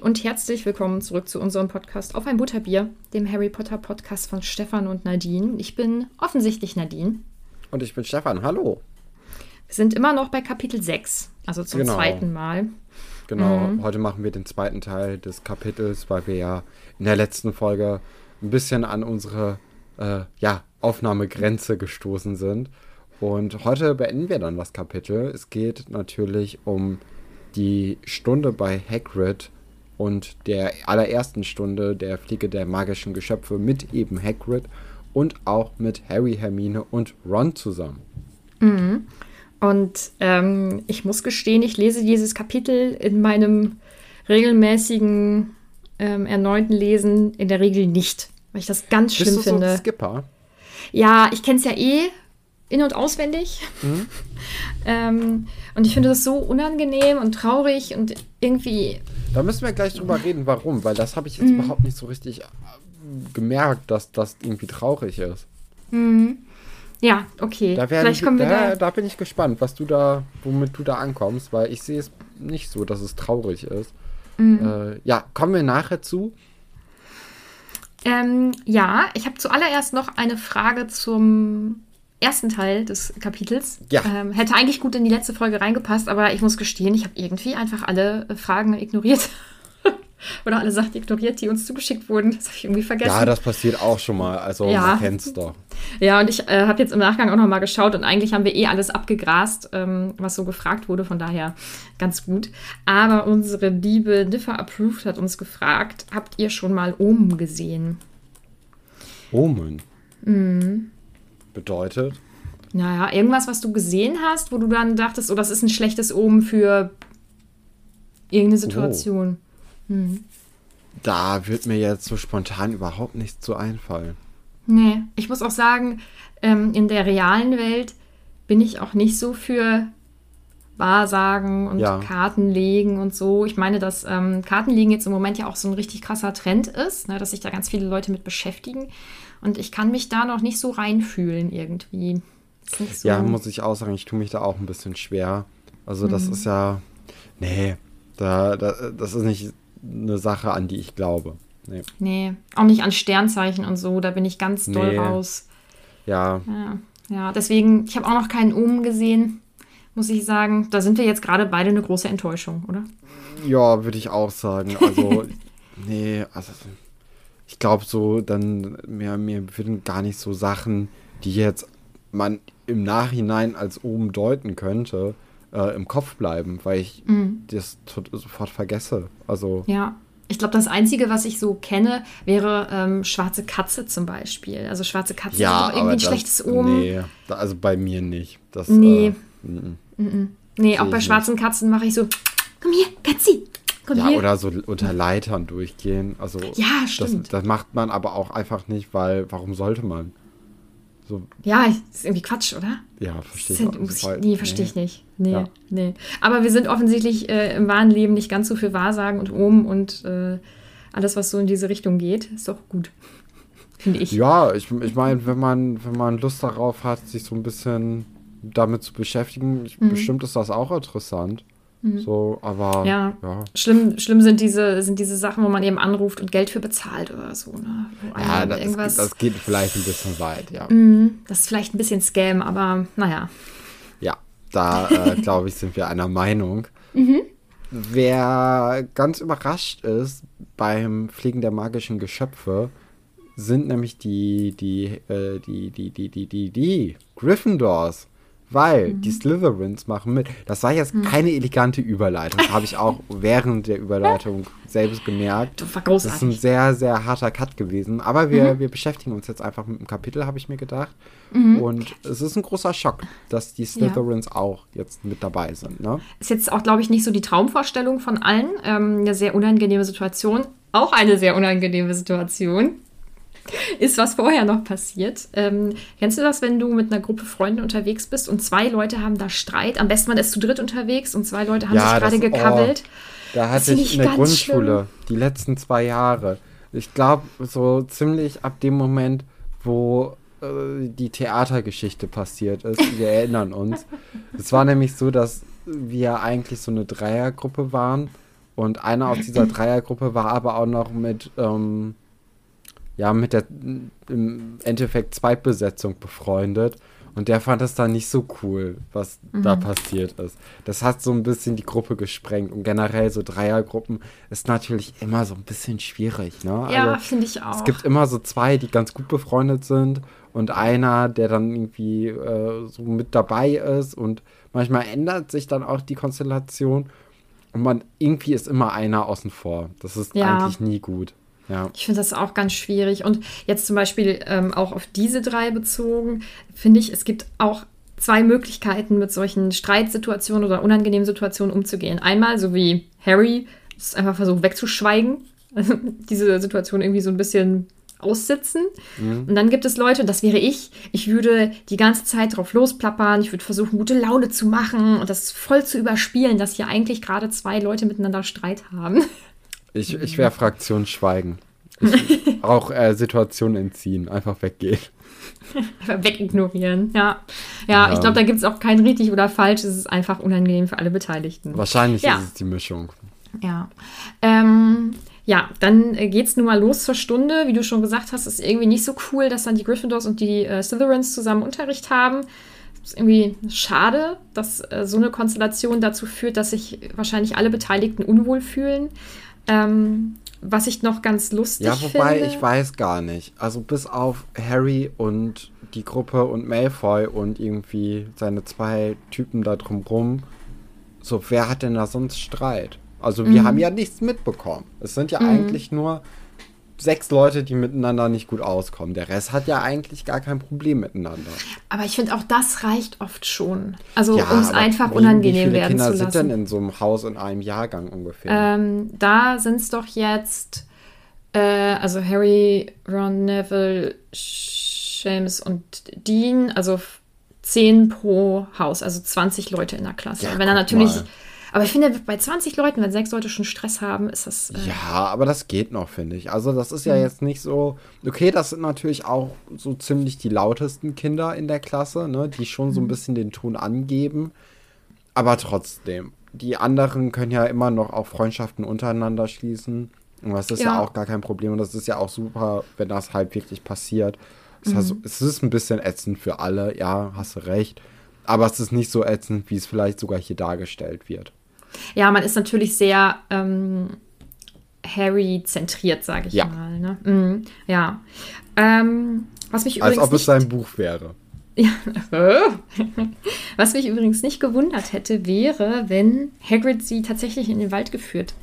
Und herzlich willkommen zurück zu unserem Podcast auf ein Butterbier, dem Harry Potter Podcast von Stefan und Nadine. Ich bin offensichtlich Nadine. Und ich bin Stefan. Hallo. Wir sind immer noch bei Kapitel 6, also zum Genau. zweiten Mal. Genau, Mhm. heute machen wir den zweiten Teil des Kapitels, weil wir ja in der letzten Folge ein bisschen an unsere äh, ja, Aufnahmegrenze gestoßen sind. Und heute beenden wir dann das Kapitel. Es geht natürlich um die Stunde bei Hagrid und der allerersten Stunde der Fliege der magischen Geschöpfe mit eben Hagrid und auch mit Harry, Hermine und Ron zusammen. Und ähm, ich muss gestehen, ich lese dieses Kapitel in meinem regelmäßigen ähm, erneuten Lesen in der Regel nicht, weil ich das ganz schlimm Bist du so finde. ein Skipper? Ja, ich kenne es ja eh in- und auswendig. Mhm. ähm, und ich finde das so unangenehm und traurig und irgendwie. Da müssen wir gleich drüber reden, warum, weil das habe ich Mhm. jetzt überhaupt nicht so richtig äh, gemerkt, dass das irgendwie traurig ist. Ja, okay. Da, werden, Vielleicht kommen wir da, da. da bin ich gespannt, was du da, womit du da ankommst, weil ich sehe es nicht so, dass es traurig ist. Mhm. Äh, ja, kommen wir nachher zu. Ähm, ja, ich habe zuallererst noch eine Frage zum ersten Teil des Kapitels. Ja. Ähm, hätte eigentlich gut in die letzte Folge reingepasst, aber ich muss gestehen, ich habe irgendwie einfach alle äh, Fragen ignoriert. Oder alle Sachen ignoriert, die uns zugeschickt wurden. Das habe ich irgendwie vergessen. Ja, das passiert auch schon mal, also Ja. man kennt's doch. Ja, und ich äh, habe jetzt im Nachgang auch noch mal geschaut und eigentlich haben wir eh alles abgegrast, ähm, was so gefragt wurde, von daher ganz gut. Aber unsere liebe Differ Approved hat uns gefragt, habt ihr schon mal Omen gesehen? Omen. Mhm. Bedeutet, Naja, irgendwas, was du gesehen hast, wo du dann dachtest, oh, das ist ein schlechtes Omen für irgendeine Situation. da wird mir jetzt so spontan überhaupt nichts zu einfallen. Nee, ich muss auch sagen, ähm, in der realen Welt bin ich auch nicht so für Wahrsagen und Ja. Kartenlegen und so. Ich meine, dass ähm, Kartenlegen jetzt im Moment ja auch so ein richtig krasser Trend ist, ne, dass sich da ganz viele Leute mit beschäftigen. Und ich kann mich da noch nicht so reinfühlen irgendwie. So, Ja, muss ich auch sagen, ich tue mich da auch ein bisschen schwer. Also das Mhm. ist ja, nee, da, da, das ist nicht eine Sache, an die ich glaube. Nee. Nee, auch nicht an Sternzeichen und so, da bin ich ganz doll Nee. raus. Ja, Ja, ja, deswegen, ich habe auch noch keinen Omen gesehen, muss ich sagen. Da sind wir jetzt gerade beide eine große Enttäuschung, oder? ja, würde ich auch sagen. Also, nee, also ich glaube so, dann mir, mir würden gar nicht so Sachen, die jetzt man im Nachhinein als oben deuten könnte, äh, im Kopf bleiben, weil ich das tot, sofort vergesse. Also, Ja. Ich glaube, das Einzige, was ich so kenne, wäre ähm, schwarze Katze zum Beispiel. Also schwarze Katze ja, ist auch irgendwie ein das, schlechtes Omen. Nee, Nee, da, also bei mir nicht. Das, Nee. Äh, mm, auch Sehe bei ich schwarzen Katzen mache ich so, komm hier, Katzi, Ja, oder so unter Leitern durchgehen. Also Ja, das, stimmt. das macht man aber auch einfach nicht, weil warum sollte man? So, Ja, ist irgendwie Quatsch, oder? ja, verstehe ich. muss ich, auch. nee, verstehe ich nicht. Nee, Ja. nee. Aber wir sind offensichtlich äh, im wahren Leben nicht ganz so für Wahrsagen und Omen und äh, alles, was so in diese Richtung geht, ist doch gut. Finde ich. Ja, ich, ich meine, wenn man, wenn man Lust darauf hat, sich so ein bisschen damit zu beschäftigen, ich, bestimmt ist das auch interessant. So, aber Mhm. Ja. ja. Schlimm, schlimm sind diese, sind diese Sachen, wo man eben anruft und Geld für bezahlt oder so. Ne? Ja, das, irgendwas, das geht vielleicht ein bisschen weit, ja. das ist vielleicht ein bisschen Scam, aber naja. Ja, da äh, glaube ich, sind wir einer Meinung. Wer ganz überrascht ist beim Fliegen der magischen Geschöpfe, sind nämlich die, die, äh, die, die, die, die, die, die Gryffindors. Weil die Slytherins machen mit. Das war jetzt keine elegante Überleitung. Habe ich auch während der Überleitung selbst gemerkt. Das war Das ist ein großartig. sehr, sehr harter Cut gewesen. Aber wir, Mhm. wir beschäftigen uns jetzt einfach mit dem Kapitel, habe ich mir gedacht. Und es ist ein großer Schock, dass die Slytherins auch jetzt mit dabei sind. Ne? Ist jetzt auch, glaube ich, nicht so die Traumvorstellung von allen. Ähm, eine sehr unangenehme Situation. Auch eine sehr unangenehme Situation. Ist was vorher noch passiert. Ähm, kennst du das, wenn du mit einer Gruppe Freunde unterwegs bist und zwei Leute haben da Streit? Am besten man ist zu dritt unterwegs und zwei Leute haben Ja, sich gerade oh. gekabbelt. Da Das hatte ich in der Grundschule die letzten zwei Jahre. Ich glaube, so ziemlich ab dem Moment, wo äh, die Theatergeschichte passiert ist. Wir erinnern uns. Es war nämlich so, dass wir eigentlich so eine Dreiergruppe waren Und einer aus dieser Dreiergruppe war aber auch noch mit, ähm, ja, mit der im Endeffekt Zweitbesetzung befreundet. Und der fand das dann nicht so cool, was mhm. da passiert ist. Das hat so ein bisschen die Gruppe gesprengt. Und generell so Dreiergruppen ist natürlich immer so ein bisschen schwierig, ne? Ja, also, finde ich auch. Es gibt immer so zwei, die ganz gut befreundet sind und einer, der dann irgendwie äh, so mit dabei ist. Und manchmal ändert sich dann auch die Konstellation. Und man irgendwie ist immer einer außen vor. Das ist ja. eigentlich nie gut. Ja. Ich finde das auch ganz schwierig. Und jetzt zum Beispiel ähm, auch auf diese drei bezogen, finde ich, es gibt auch zwei Möglichkeiten, mit solchen Streitsituationen oder unangenehmen Situationen umzugehen. Einmal, so wie Harry, es einfach versucht wegzuschweigen, diese Situation irgendwie so ein bisschen aussitzen. Mhm. Und dann gibt es Leute, und das wäre ich, ich würde die ganze Zeit drauf losplappern, ich würde versuchen, gute Laune zu machen und das voll zu überspielen, dass hier eigentlich gerade zwei Leute miteinander Streit haben. Ich, ich wäre Fraktion Schweigen. Ich, auch äh, Situation entziehen, einfach weggehen. Wegignorieren, ja. Ja, ja. ich glaube, da gibt es auch kein richtig oder falsch. Es ist einfach unangenehm für alle Beteiligten. Wahrscheinlich ja. ist es die Mischung. Ja. Ähm, ja, dann äh, es nun mal los zur Stunde. Wie du schon gesagt hast, ist irgendwie nicht so cool, dass dann die Gryffindors und die äh, Slytherins zusammen Unterricht haben. Es ist irgendwie schade, dass äh, so eine Konstellation dazu führt, dass sich wahrscheinlich alle Beteiligten unwohl fühlen. Ähm, was ich noch ganz lustig finde. Ja, wobei finde, ich weiß gar nicht. Also bis auf Harry und die Gruppe und Malfoy und irgendwie seine zwei Typen da drumrum. So, wer hat denn da sonst Streit? Also wir mhm. haben ja nichts mitbekommen. Es sind ja mhm. eigentlich nur sechs Leute, die miteinander nicht gut auskommen. Der Rest hat ja eigentlich gar kein Problem miteinander. Aber ich finde auch das reicht oft schon. Also ja, um es einfach unangenehm werden Kinder zu lassen. Wie viele Kinder sind denn in so einem Haus in einem Jahrgang ungefähr? Ähm, da sind es doch jetzt, äh, also Harry, Ron, Neville, James und Dean, also zehn pro Haus, also 20 Leute in der Klasse. Ja, Wenn er natürlich... Mal aber ich finde, bei 20 Leuten, wenn sechs Leute schon Stress haben, ist das. Äh ja, aber das geht noch, finde ich. Also, das ist ja mhm. jetzt nicht so. Okay, das sind natürlich auch so ziemlich die lautesten Kinder in der Klasse, ne, die schon so ein mhm. bisschen den Ton angeben. Aber trotzdem, die anderen können ja immer noch auch Freundschaften untereinander schließen. Und das ist ja. ja auch gar kein Problem. Und das ist ja auch super, wenn das halt wirklich passiert. Mhm. heißt, es ist ein bisschen ätzend für alle, ja, hast du recht. Aber es ist nicht so ätzend, wie es vielleicht sogar hier dargestellt wird. Ja, man ist natürlich sehr ähm, Harry-zentriert, sage ich ja. mal. Ne? Mhm, ja. Ähm, was mich Als ob es sein Buch wäre. Ja. was mich übrigens nicht gewundert hätte, wäre, wenn Hagrid sie tatsächlich in den Wald geführt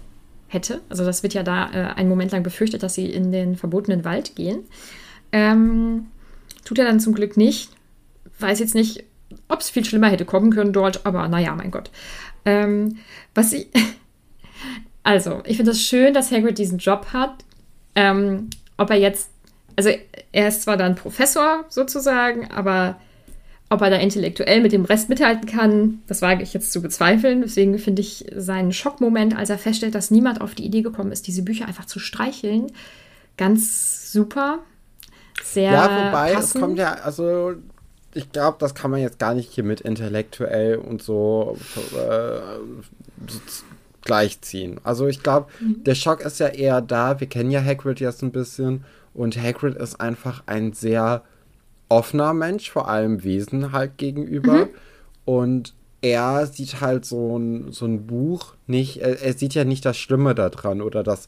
hätte. Also das wird ja da äh, einen Moment lang befürchtet, dass sie in den verbotenen Wald gehen. Ähm, tut er dann zum Glück nicht. Weiß jetzt nicht, ob es viel schlimmer hätte kommen können dort, aber naja, mein Gott. Ähm, was ich. Also, ich finde es das schön, dass Hagrid diesen Job hat. Ähm, ob er jetzt. Also, er ist zwar dann Professor sozusagen, aber ob er da intellektuell mit dem Rest mithalten kann, das wage ich jetzt zu bezweifeln. Deswegen finde ich seinen Schockmoment, als er feststellt, dass niemand auf die Idee gekommen ist, diese Bücher einfach zu streicheln, ganz super. Sehr. Ja, wobei, passend. es kommt ja, also ich glaube, das kann man jetzt gar nicht hier mit intellektuell und so, äh, so gleichziehen. Also ich glaube, mhm. der Schock ist ja eher da. Wir kennen ja Hagrid jetzt ein bisschen und Hagrid ist einfach ein sehr offener Mensch, vor allem Wesen halt gegenüber. Mhm. Und er sieht halt so ein, so ein Buch nicht, er, er sieht ja nicht das Schlimme daran oder das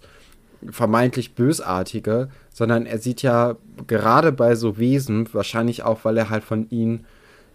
vermeintlich Bösartige, sondern er sieht ja gerade bei so Wesen, wahrscheinlich auch, weil er halt von ihnen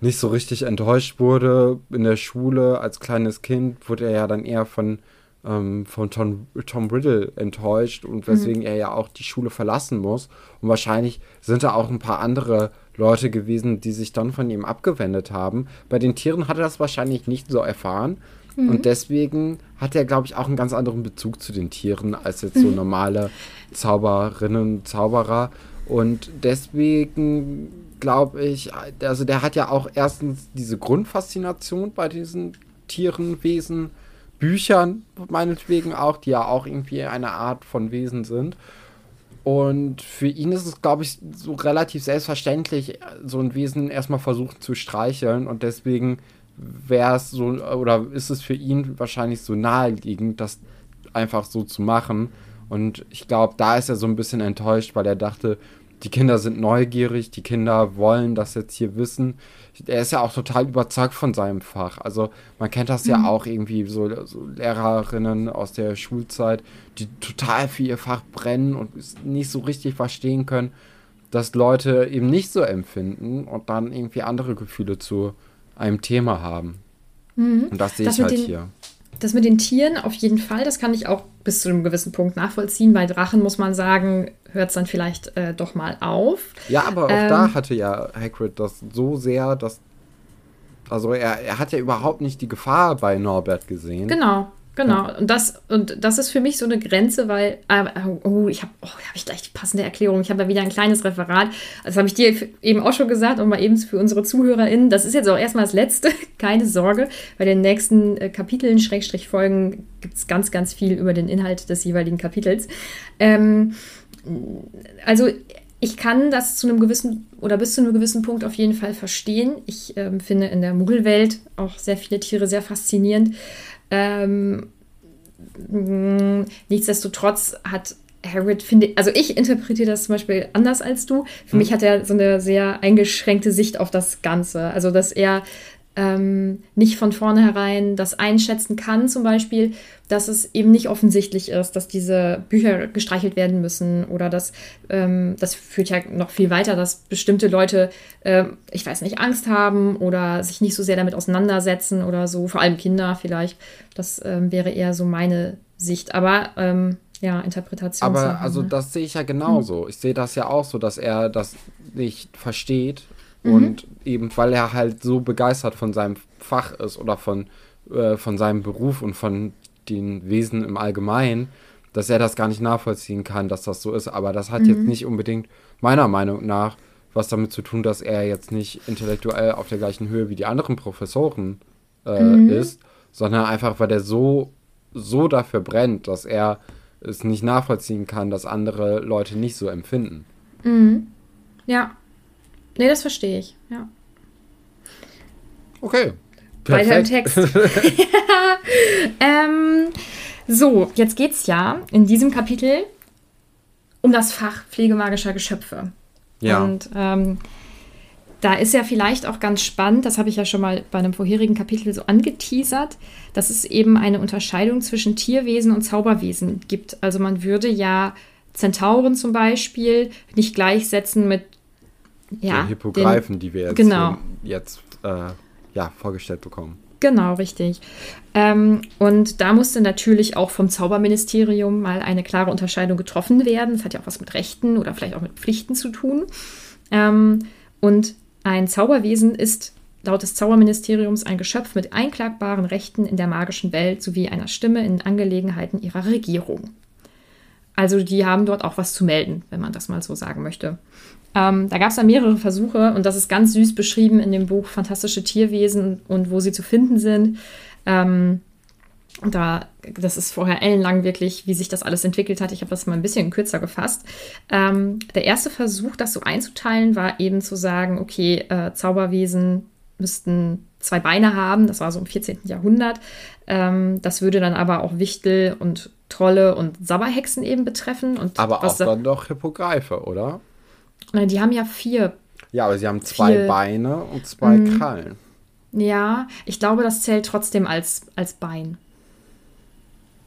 nicht so richtig enttäuscht wurde in der Schule als kleines Kind, wurde er ja dann eher von, ähm, von Tom, Tom Riddle enttäuscht und weswegen mhm. er ja auch die Schule verlassen muss. Und wahrscheinlich sind da auch ein paar andere Leute gewesen, die sich dann von ihm abgewendet haben. Bei den Tieren hat er das wahrscheinlich nicht so erfahren. Mhm. Und deswegen hat er, glaube ich, auch einen ganz anderen Bezug zu den Tieren als jetzt so mhm. normale Zauberinnen, Zauberer. Und deswegen glaube ich, also der hat ja auch erstens diese Grundfaszination bei diesen Tieren, Wesen, Büchern, meinetwegen auch, die ja auch irgendwie eine Art von Wesen sind. Und für ihn ist es, glaube ich, so relativ selbstverständlich, so ein Wesen erstmal versuchen zu streicheln. Und deswegen wäre es so, oder ist es für ihn wahrscheinlich so naheliegend, das einfach so zu machen. Und ich glaube, da ist er so ein bisschen enttäuscht, weil er dachte, die Kinder sind neugierig, die Kinder wollen das jetzt hier wissen. Er ist ja auch total überzeugt von seinem Fach. Also man kennt das mhm. ja auch irgendwie, so, so, Lehrerinnen aus der Schulzeit, die total für ihr Fach brennen und nicht so richtig verstehen können, dass Leute eben nicht so empfinden und dann irgendwie andere Gefühle zu einem Thema haben. Mhm. Und das sehe ich halt den, hier. Das mit den Tieren auf jeden Fall, das kann ich auch bis zu einem gewissen Punkt nachvollziehen. Bei Drachen muss man sagen, hört es dann vielleicht äh, doch mal auf. Ja, aber auch ähm, da hatte ja Hagrid das so sehr, dass. Also er, er hat ja überhaupt nicht die Gefahr bei Norbert gesehen. Genau. Genau, und das, und das ist für mich so eine Grenze, weil, äh, oh, ich habe oh, hab ich gleich die passende Erklärung. Ich habe da wieder ein kleines Referat. Das habe ich dir eben auch schon gesagt und mal eben für unsere ZuhörerInnen. Das ist jetzt auch erstmal das Letzte. Keine Sorge. Bei den nächsten äh, Kapiteln, Schrägstrich Folgen, gibt es ganz, ganz viel über den Inhalt des jeweiligen Kapitels. Ähm, also, ich kann das zu einem gewissen oder bis zu einem gewissen Punkt auf jeden Fall verstehen. Ich ähm, finde in der Muggelwelt auch sehr viele Tiere sehr faszinierend. Ähm, nichtsdestotrotz hat Hagrid, finde also ich interpretiere das zum Beispiel anders als du. Für mhm. mich hat er so eine sehr eingeschränkte Sicht auf das Ganze. Also, dass er ähm, nicht von vornherein das einschätzen kann, zum Beispiel, dass es eben nicht offensichtlich ist, dass diese Bücher gestreichelt werden müssen oder dass ähm, das führt ja noch viel weiter, dass bestimmte Leute, äh, ich weiß nicht, Angst haben oder sich nicht so sehr damit auseinandersetzen oder so, vor allem Kinder vielleicht. Das ähm, wäre eher so meine Sicht. Aber ähm, ja, Interpretation. Aber also das sehe ich ja genauso. Hm. Ich sehe das ja auch so, dass er das nicht versteht Mhm. Und eben, weil er halt so begeistert von seinem Fach ist oder von, äh, von seinem Beruf und von den Wesen im Allgemeinen, dass er das gar nicht nachvollziehen kann, dass das so ist. Aber das hat mhm. jetzt nicht unbedingt meiner Meinung nach was damit zu tun, dass er jetzt nicht intellektuell auf der gleichen Höhe wie die anderen Professoren äh, mhm. ist, sondern einfach, weil er so, so dafür brennt, dass er es nicht nachvollziehen kann, dass andere Leute nicht so empfinden. Mhm. Ja, Nee, das verstehe ich, ja. Okay. Perfekt. Weiter im Text. ähm, so, jetzt geht es ja in diesem Kapitel um das Fach pflegemagischer Geschöpfe. Ja. Und ähm, da ist ja vielleicht auch ganz spannend, das habe ich ja schon mal bei einem vorherigen Kapitel so angeteasert, dass es eben eine Unterscheidung zwischen Tierwesen und Zauberwesen gibt. Also man würde ja Zentauren zum Beispiel nicht gleichsetzen mit ja, der Hippogreifen, den, die wir jetzt, genau. jetzt äh, ja, vorgestellt bekommen. Genau, richtig. Ähm, und da musste natürlich auch vom Zauberministerium mal eine klare Unterscheidung getroffen werden. Das hat ja auch was mit Rechten oder vielleicht auch mit Pflichten zu tun. Ähm, und ein Zauberwesen ist laut des Zauberministeriums ein Geschöpf mit einklagbaren Rechten in der magischen Welt sowie einer Stimme in Angelegenheiten ihrer Regierung. Also die haben dort auch was zu melden, wenn man das mal so sagen möchte. Ähm, da gab es dann mehrere Versuche und das ist ganz süß beschrieben in dem Buch Fantastische Tierwesen und wo sie zu finden sind. Ähm, da, das ist vorher ellenlang wirklich, wie sich das alles entwickelt hat. Ich habe das mal ein bisschen kürzer gefasst. Ähm, der erste Versuch, das so einzuteilen, war eben zu sagen, okay, äh, Zauberwesen müssten zwei Beine haben. Das war so im 14. Jahrhundert. Ähm, das würde dann aber auch Wichtel und Trolle und Sabberhexen eben betreffen. Und aber auch dann doch Hippogreife, oder? Nein, die haben ja vier. Ja, aber sie haben zwei vier. Beine und zwei mhm. Krallen. Ja, ich glaube, das zählt trotzdem als, als Bein.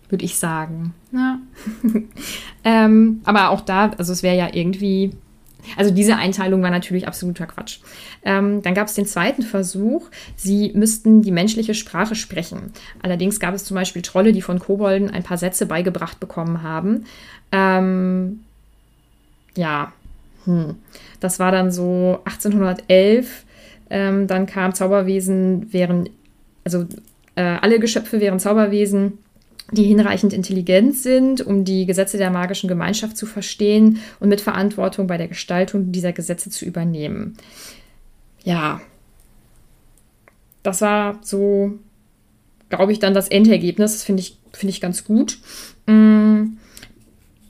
Würde ich sagen. Ja. ähm, aber auch da, also es wäre ja irgendwie. Also diese Einteilung war natürlich absoluter Quatsch. Ähm, dann gab es den zweiten Versuch, sie müssten die menschliche Sprache sprechen. Allerdings gab es zum Beispiel Trolle, die von Kobolden ein paar Sätze beigebracht bekommen haben. Ähm, ja, hm. Das war dann so 1811. Ähm, dann kam Zauberwesen wären, also äh, alle Geschöpfe wären Zauberwesen, die hinreichend intelligent sind, um die Gesetze der magischen Gemeinschaft zu verstehen und mit Verantwortung bei der Gestaltung dieser Gesetze zu übernehmen. Ja, das war so, glaube ich, dann das Endergebnis. Das finde ich, find ich ganz gut. Mm.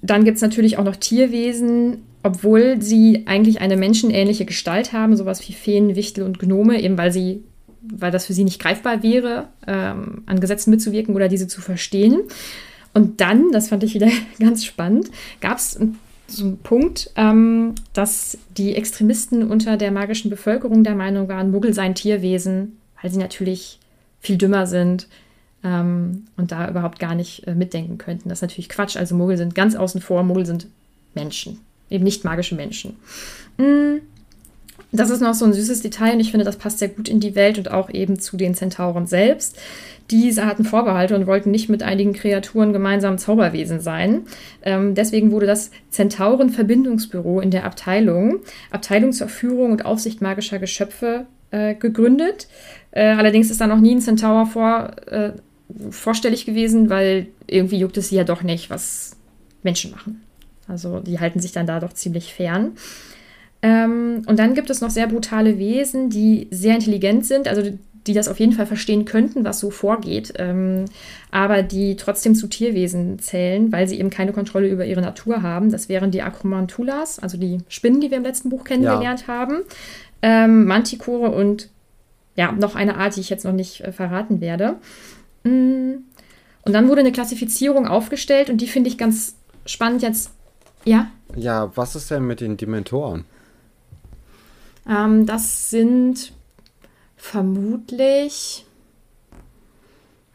Dann gibt es natürlich auch noch Tierwesen, obwohl sie eigentlich eine menschenähnliche Gestalt haben, sowas wie Feen, Wichtel und Gnome, eben weil sie, weil das für sie nicht greifbar wäre, ähm, an Gesetzen mitzuwirken oder diese zu verstehen. und dann, das fand ich wieder ganz spannend, gab es so einen Punkt, ähm, dass die Extremisten unter der magischen Bevölkerung der Meinung waren, Muggel seien Tierwesen, weil sie natürlich viel dümmer sind ähm, und da überhaupt gar nicht äh, mitdenken könnten. Das ist natürlich Quatsch. Also Muggel sind ganz außen vor, Muggel sind Menschen, eben nicht magische Menschen. Mm, das ist noch so ein süßes Detail und ich finde, das passt sehr gut in die Welt und auch eben zu den Zentauren selbst. Diese hatten Vorbehalte und wollten nicht mit einigen Kreaturen gemeinsam Zauberwesen sein. Ähm, deswegen wurde das Zentauren-Verbindungsbüro in der Abteilung, Abteilung zur Führung und Aufsicht magischer Geschöpfe, äh, gegründet. Äh, allerdings ist da noch nie ein Centaur vor, äh, vorstellig gewesen, weil irgendwie juckt es sie ja doch nicht, was Menschen machen. Also die halten sich dann da doch ziemlich fern. Ähm, und dann gibt es noch sehr brutale Wesen, die sehr intelligent sind, also die das auf jeden Fall verstehen könnten, was so vorgeht, ähm, aber die trotzdem zu Tierwesen zählen, weil sie eben keine Kontrolle über ihre Natur haben. Das wären die Acromantulas, also die Spinnen, die wir im letzten Buch kennengelernt ja. haben, ähm, Mantikore und ja, noch eine Art, die ich jetzt noch nicht äh, verraten werde. Mm. Und dann wurde eine Klassifizierung aufgestellt und die finde ich ganz spannend jetzt. Ja? Ja, was ist denn mit den Dementoren? Ähm, das sind vermutlich.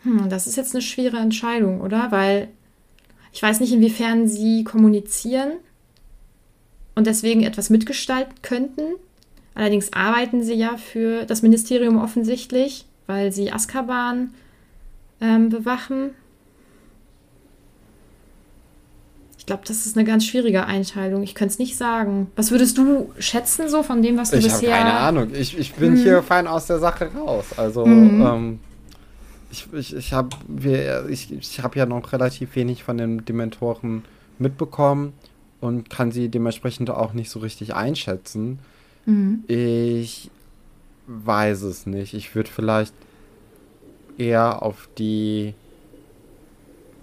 Hm, das ist jetzt eine schwere Entscheidung, oder? Weil ich weiß nicht, inwiefern sie kommunizieren und deswegen etwas mitgestalten könnten. Allerdings arbeiten sie ja für das Ministerium offensichtlich, weil sie Azkaban ähm, bewachen. Ich glaube, das ist eine ganz schwierige Einteilung. Ich könnte es nicht sagen. Was würdest du schätzen, so von dem, was du ich bisher. Ich habe keine Ahnung. Ich, ich bin hm. hier fein aus der Sache raus. Also, mhm. ähm, ich, ich, ich habe ich, ich hab ja noch relativ wenig von den Dementoren mitbekommen und kann sie dementsprechend auch nicht so richtig einschätzen. Mhm. Ich weiß es nicht. Ich würde vielleicht eher auf die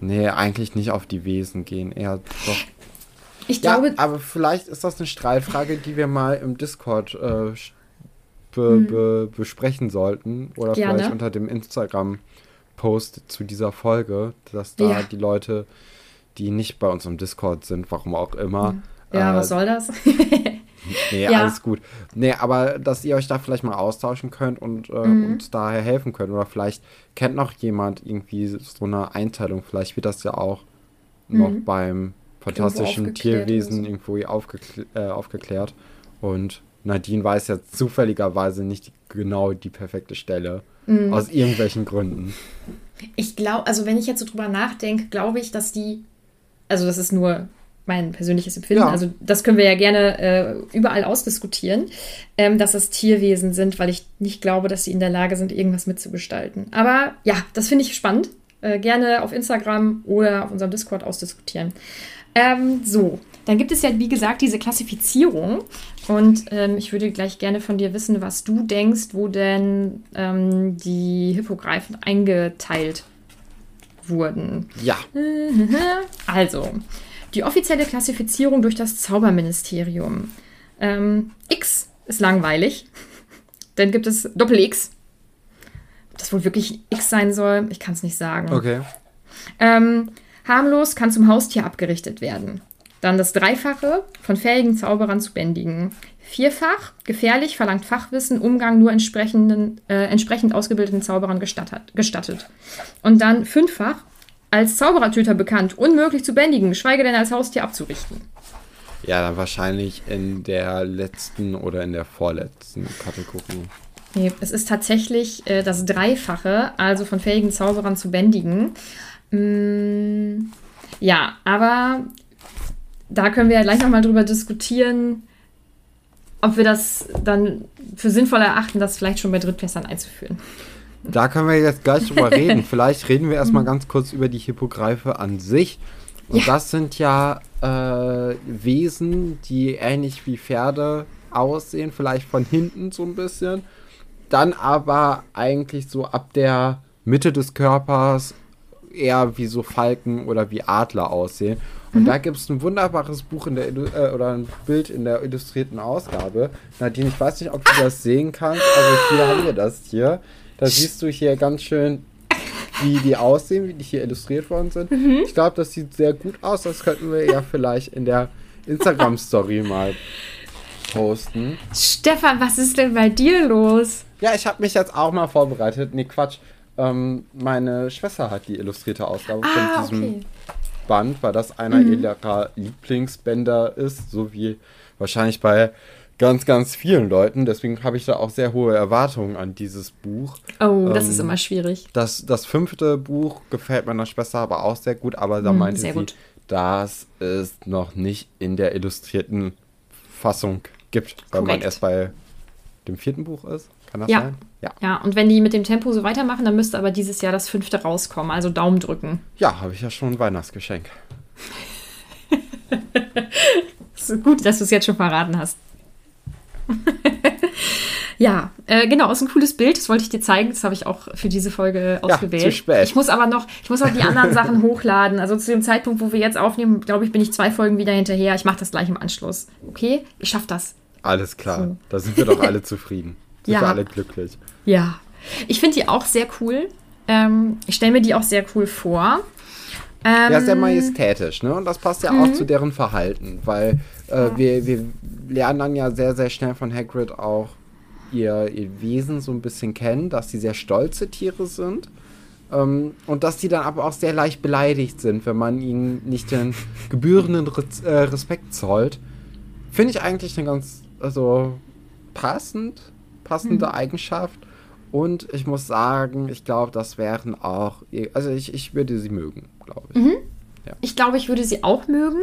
Nee, eigentlich nicht auf die Wesen gehen. Eher doch. Ich ja, glaube. Aber vielleicht ist das eine Streitfrage, die wir mal im Discord äh, be, mhm. be, besprechen sollten. Oder Gerne. vielleicht unter dem Instagram-Post zu dieser Folge, dass da ja. die Leute, die nicht bei uns im Discord sind, warum auch immer. Ja, äh, was soll das? Nee, ja. alles gut. Nee, aber dass ihr euch da vielleicht mal austauschen könnt und äh, mhm. uns daher helfen könnt. Oder vielleicht kennt noch jemand irgendwie so eine Einteilung. Vielleicht wird das ja auch mhm. noch beim fantastischen Tierwesen irgendwo aufgeklä äh, aufgeklärt. Und Nadine weiß ja zufälligerweise nicht genau die perfekte Stelle. Mhm. Aus irgendwelchen Gründen. Ich glaube, also wenn ich jetzt so drüber nachdenke, glaube ich, dass die, also das ist nur mein persönliches Empfinden, ja. also das können wir ja gerne äh, überall ausdiskutieren, ähm, dass es Tierwesen sind, weil ich nicht glaube, dass sie in der Lage sind, irgendwas mitzugestalten. Aber ja, das finde ich spannend. Äh, gerne auf Instagram oder auf unserem Discord ausdiskutieren. Ähm, so, dann gibt es ja, wie gesagt, diese Klassifizierung. Und ähm, ich würde gleich gerne von dir wissen, was du denkst, wo denn ähm, die Hippogreifen eingeteilt wurden. Ja. Also, die offizielle Klassifizierung durch das Zauberministerium. Ähm, X ist langweilig. Dann gibt es Doppel-X. Ob das wohl wirklich X sein soll, ich kann es nicht sagen. Okay. Ähm, harmlos kann zum Haustier abgerichtet werden. Dann das Dreifache von fähigen Zauberern zu bändigen. Vierfach, gefährlich, verlangt Fachwissen, Umgang nur entsprechenden, äh, entsprechend ausgebildeten Zauberern gestattet, gestattet. Und dann fünffach, als Zauberertöter bekannt, unmöglich zu bändigen, geschweige denn als Haustier abzurichten. Ja, dann wahrscheinlich in der letzten oder in der vorletzten Kategorie. Nee, es ist tatsächlich äh, das Dreifache, also von fähigen Zauberern zu bändigen. Mm, ja, aber da können wir ja gleich nochmal drüber diskutieren, ob wir das dann für sinnvoll erachten, das vielleicht schon bei Drittklässlern einzuführen. Da können wir jetzt gleich drüber reden. Vielleicht reden wir erstmal ganz kurz über die Hippogreife an sich. Und ja. das sind ja äh, Wesen, die ähnlich wie Pferde aussehen, vielleicht von hinten so ein bisschen. Dann aber eigentlich so ab der Mitte des Körpers eher wie so Falken oder wie Adler aussehen. Und mhm. da gibt es ein wunderbares Buch in der äh, oder ein Bild in der illustrierten Ausgabe. Nadine, ich weiß nicht, ob du das sehen kannst, aber hier haben wir das hier. Da siehst du hier ganz schön wie die aussehen, wie die hier illustriert worden sind. Mhm. Ich glaube, das sieht sehr gut aus. Das könnten wir ja vielleicht in der Instagram-Story mal posten. Stefan, was ist denn bei dir los? Ja, ich habe mich jetzt auch mal vorbereitet. Nee, Quatsch. Ähm, meine Schwester hat die illustrierte Ausgabe Ah, von diesem okay. Band, weil das einer ihrer Lieblingsbänder ist, so wie wahrscheinlich bei ganz, ganz vielen Leuten. Deswegen habe ich da auch sehr hohe Erwartungen an dieses Buch. Oh, das Ähm, ist immer schwierig. Das, das fünfte Buch gefällt meiner Schwester aber auch sehr gut, aber da Mm, meinte sehr sie, gut. dass es noch nicht in der illustrierten Fassung gibt, weil man Korrekt. erst bei dem vierten Buch ist. Kann das Ja. sein? Ja. Ja, und wenn die mit dem Tempo so weitermachen, dann müsste aber dieses Jahr das fünfte rauskommen. Also Daumen drücken. Ja, habe ich ja schon ein Weihnachtsgeschenk. ist gut, dass du es jetzt schon verraten hast. ja, äh, genau, ist ein cooles Bild. Das wollte ich dir zeigen. Das habe ich auch für diese Folge ausgewählt. zu spät. Ich muss aber noch, ich muss auch die anderen Sachen hochladen. Also zu dem Zeitpunkt, wo wir jetzt aufnehmen, glaube ich, bin ich zwei Folgen wieder hinterher. Ich mache das gleich im Anschluss. Okay? Ich schaffe das. Alles klar. So. Da sind wir doch alle zufrieden. Sind Ja. wir alle glücklich. Ja. Ich finde die auch sehr cool. Ähm, ich stelle mir die auch sehr cool vor. Ähm, Ja, sehr majestätisch, ne? Und das passt ja Mhm. auch zu deren Verhalten, weil äh, wir, wir lernen dann ja sehr, sehr schnell von Hagrid auch ihr, ihr Wesen so ein bisschen kennen, dass sie sehr stolze Tiere sind. Ähm, und dass die dann aber auch sehr leicht beleidigt sind, wenn man ihnen nicht den gebührenden Res äh, Respekt zollt. Finde ich eigentlich eine ganz, also passend, passende Mhm. Eigenschaft. Und ich muss sagen, ich glaube, das wären auch, also ich, ich würde sie mögen, glaube ich. Mhm. Ich glaube, ich würde sie auch mögen.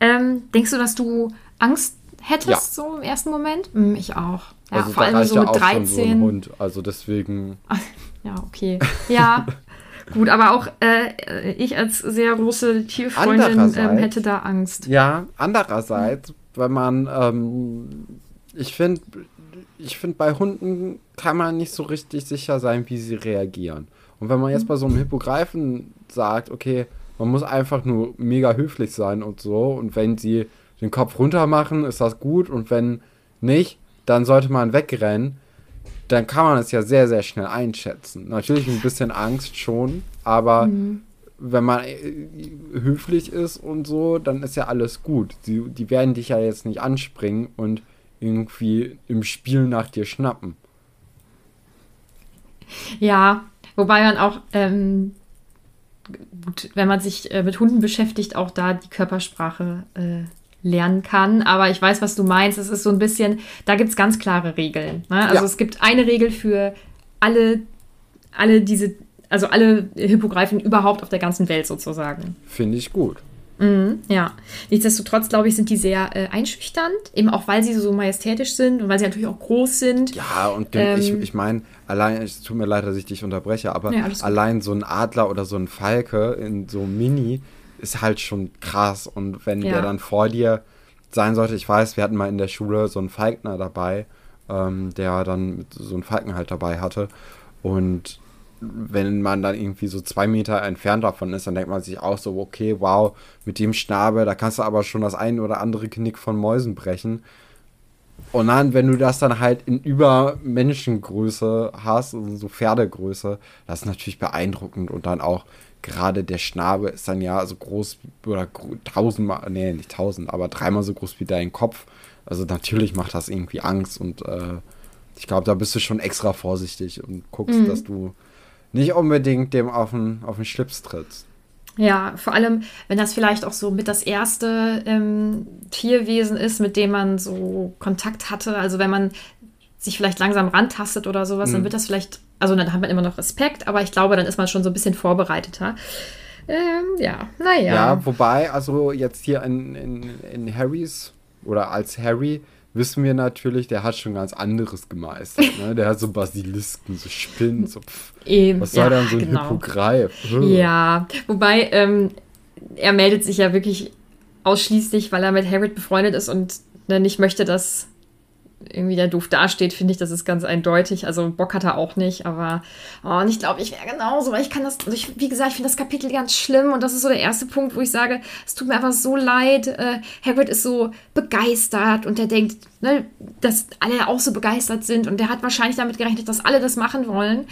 Ähm, denkst du, dass du Angst hättest, Ja. so im ersten Moment? Hm, ich auch. Ja, also vor allem so ja mit auch schon so ein 13. Hund. Also deswegen, Ja, okay. Ja, gut, aber auch äh, ich als sehr große Tierfreundin ähm, hätte da Angst. ja, andererseits, wenn man, ähm, ich finde, ich finde, bei Hunden kann man nicht so richtig sicher sein, wie sie reagieren. Und wenn man jetzt bei so einem Hippogreifen sagt, okay, man muss einfach nur mega höflich sein und so, und wenn sie den Kopf runter machen, ist das gut, und wenn nicht, dann sollte man wegrennen, dann kann man es ja sehr, sehr schnell einschätzen. Natürlich ein bisschen Angst schon, aber wenn man äh, höflich ist und so, dann ist ja alles gut. Die, die werden dich ja jetzt nicht anspringen und irgendwie im Spiel nach dir schnappen. Ja, wobei man auch, ähm, gut, wenn man sich äh, mit Hunden beschäftigt, auch da die Körpersprache äh, lernen kann. Aber ich weiß, was du meinst. Es ist so ein bisschen, da gibt es ganz klare Regeln. Ne? Also Ja. es gibt eine Regel für alle, alle diese, also alle Hippogreifen überhaupt auf der ganzen Welt sozusagen. Finde ich gut. Mhm, ja. Nichtsdestotrotz, glaube ich, sind die sehr äh, einschüchternd, eben auch weil sie so majestätisch sind und weil sie natürlich auch groß sind. Ja, und den, ich, Ähm. ich meine, allein, es tut mir leid, dass ich dich unterbreche, aber Ja, allein so ein Adler oder so ein Falke in so Mini ist halt schon krass. Und wenn Ja. der dann vor dir sein sollte, ich weiß, wir hatten mal in der Schule so einen Falkner dabei, ähm, der dann so einen Falken halt dabei hatte. Und wenn man dann irgendwie so zwei Meter entfernt davon ist, dann denkt man sich auch so, okay, wow, mit dem Schnabel, da kannst du aber schon das ein oder andere Knick von Mäusen brechen. Und dann, wenn du das dann halt in über Menschengröße hast, also so Pferdegröße, das ist natürlich beeindruckend. Und dann auch gerade der Schnabel ist dann ja so groß oder tausendmal, nee, nicht tausend, aber dreimal so groß wie dein Kopf. Also natürlich macht das irgendwie Angst und äh, ich glaube, da bist du schon extra vorsichtig und guckst, dass du nicht unbedingt dem auf den, auf den Schlips trittst. Ja, vor allem, wenn das vielleicht auch so mit das erste ähm, Tierwesen ist, mit dem man so Kontakt hatte. Also wenn man sich vielleicht langsam rantastet oder sowas, dann wird das vielleicht, also dann hat man immer noch Respekt, aber ich glaube, dann ist man schon so ein bisschen vorbereiteter. Ähm, ja, naja. Ja, wobei, also jetzt hier in, in, in Harrys oder als Harry wissen wir natürlich, der hat schon ganz anderes gemeistert. Ne? Der hat so Basilisken, so Spinnen, so pff, Eben, was soll ja, dann so ein genau. Hippogreif? Ja, wobei ähm, er meldet sich ja wirklich ausschließlich, weil er mit Harriet befreundet ist und ne, nicht möchte, dass irgendwie der doof dasteht, finde ich, das ist ganz eindeutig. Also Bock hat er auch nicht, aber oh, und ich glaube, ich wäre genauso, weil ich kann das, also ich, wie gesagt, ich finde das Kapitel ganz schlimm und das ist so der erste Punkt, wo ich sage, es tut mir einfach so leid. Äh, Hagrid ist so begeistert und er denkt, ne, dass alle auch so begeistert sind und der hat wahrscheinlich damit gerechnet, dass alle das machen wollen.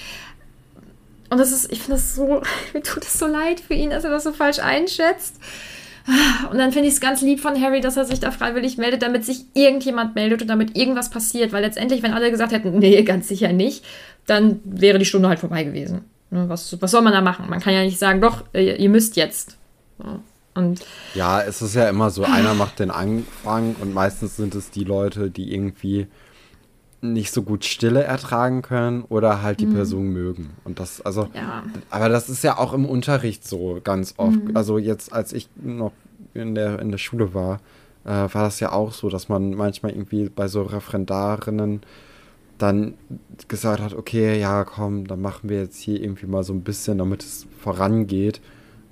und das ist, ich finde das so, mir tut es so leid für ihn, dass er das so falsch einschätzt. Und dann finde ich es ganz lieb von Harry, dass er sich da freiwillig meldet, damit sich irgendjemand meldet und damit irgendwas passiert. Weil letztendlich, wenn alle gesagt hätten, nee, ganz sicher nicht, dann wäre die Stunde halt vorbei gewesen. Ne, was, was soll man da machen? Man kann ja nicht sagen, doch, ihr müsst jetzt. Und ja, es ist ja immer so, einer macht den Anfang und meistens sind es die Leute, die irgendwie nicht so gut Stille ertragen können oder halt die mhm. Person mögen. Und das, also, ja. aber das ist ja auch im Unterricht so ganz oft. Mhm. Also jetzt, als ich noch in der, in der Schule war, äh, war das ja auch so, dass man manchmal irgendwie bei so Referendarinnen dann gesagt hat, okay, ja, komm, dann machen wir jetzt hier irgendwie mal so ein bisschen, damit es vorangeht.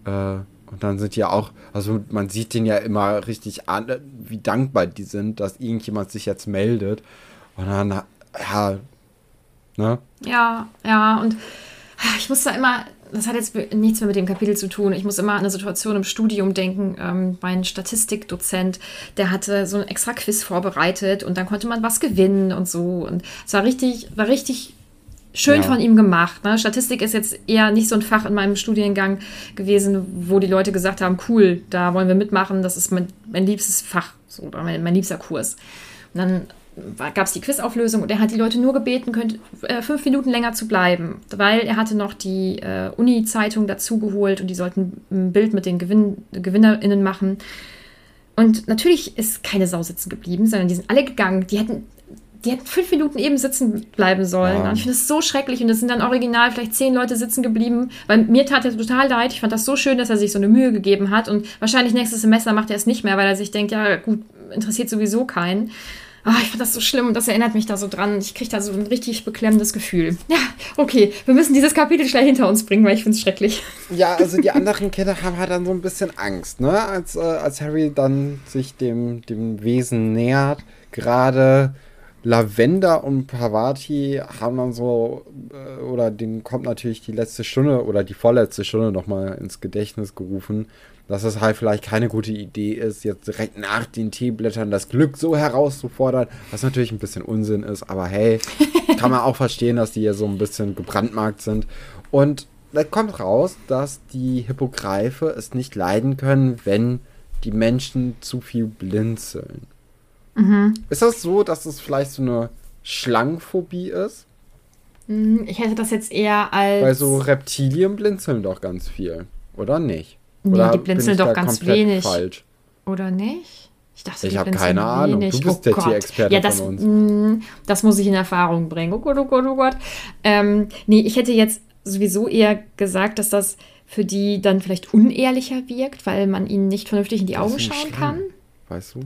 Äh, und dann sind die auch, also man sieht denen ja immer richtig an, wie dankbar die sind, dass irgendjemand sich jetzt meldet. Und dann, ja, ne? Ja, ja, und ich muss da immer, das hat jetzt nichts mehr mit dem Kapitel zu tun. Ich muss immer an eine Situation im Studium denken. Ähm, mein Statistikdozent, der hatte so ein extra Quiz vorbereitet und dann konnte man was gewinnen und so. Und es war richtig, war richtig schön ja. von ihm gemacht. Ne? Statistik ist jetzt eher nicht so ein Fach in meinem Studiengang gewesen, wo die Leute gesagt haben, cool, da wollen wir mitmachen, das ist mein, mein liebstes Fach, so, mein, mein liebster Kurs. Und dann gab es die Quizauflösung und er hat die Leute nur gebeten, könnt, äh, fünf Minuten länger zu bleiben, weil er hatte noch die äh, Uni-Zeitung dazugeholt und die sollten ein Bild mit den Gewinn GewinnerInnen machen. Und natürlich ist keine Sau sitzen geblieben, sondern die sind alle gegangen. Die hätten, die hätten fünf Minuten eben sitzen bleiben sollen. Ja. Und ich finde das so schrecklich. Und es sind dann original vielleicht zehn Leute sitzen geblieben. Weil mir tat er total leid. Ich fand das so schön, dass er sich so eine Mühe gegeben hat. Und wahrscheinlich nächstes Semester macht er es nicht mehr, weil er sich denkt, ja gut, interessiert sowieso keinen. Oh, ich fand das so schlimm und das erinnert mich da so dran. Ich kriege da so ein richtig beklemmendes Gefühl. Ja, okay, wir müssen dieses Kapitel schnell hinter uns bringen, weil ich finde es schrecklich. Ja, also die anderen Kinder haben halt dann so ein bisschen Angst, ne? Als, äh, als Harry dann sich dem, dem Wesen nähert. Gerade Lavender und Pavati haben dann so, äh, oder denen kommt natürlich die letzte Stunde oder die vorletzte Stunde nochmal ins Gedächtnis gerufen dass es halt vielleicht keine gute Idee ist, jetzt direkt nach den Teeblättern das Glück so herauszufordern, was natürlich ein bisschen Unsinn ist, aber hey, kann man auch verstehen, dass die hier so ein bisschen gebrandmarkt sind. Und da kommt raus, dass die Hippogreife es nicht leiden können, wenn die Menschen zu viel blinzeln. Mhm. Ist das so, dass es vielleicht so eine Schlangenphobie ist? Hm, ich hätte das jetzt eher als. Weil so Reptilien blinzeln doch ganz viel, oder nicht? Oder nee, die blinzeln doch ganz wenig. Falsch? Oder nicht? Ich dachte, ich habe keine Ahnung. Wenig. Du bist oh der Tierexperte ja, das, von uns. Mh, mm, das muss ich in Erfahrung bringen. Oh Gott, oh Gott, oh Gott. Ähm, nee, ich hätte jetzt sowieso eher gesagt, dass das für die dann vielleicht unehrlicher wirkt, weil man ihnen nicht vernünftig in die Augen schauen schlimm. kann. Weißt du?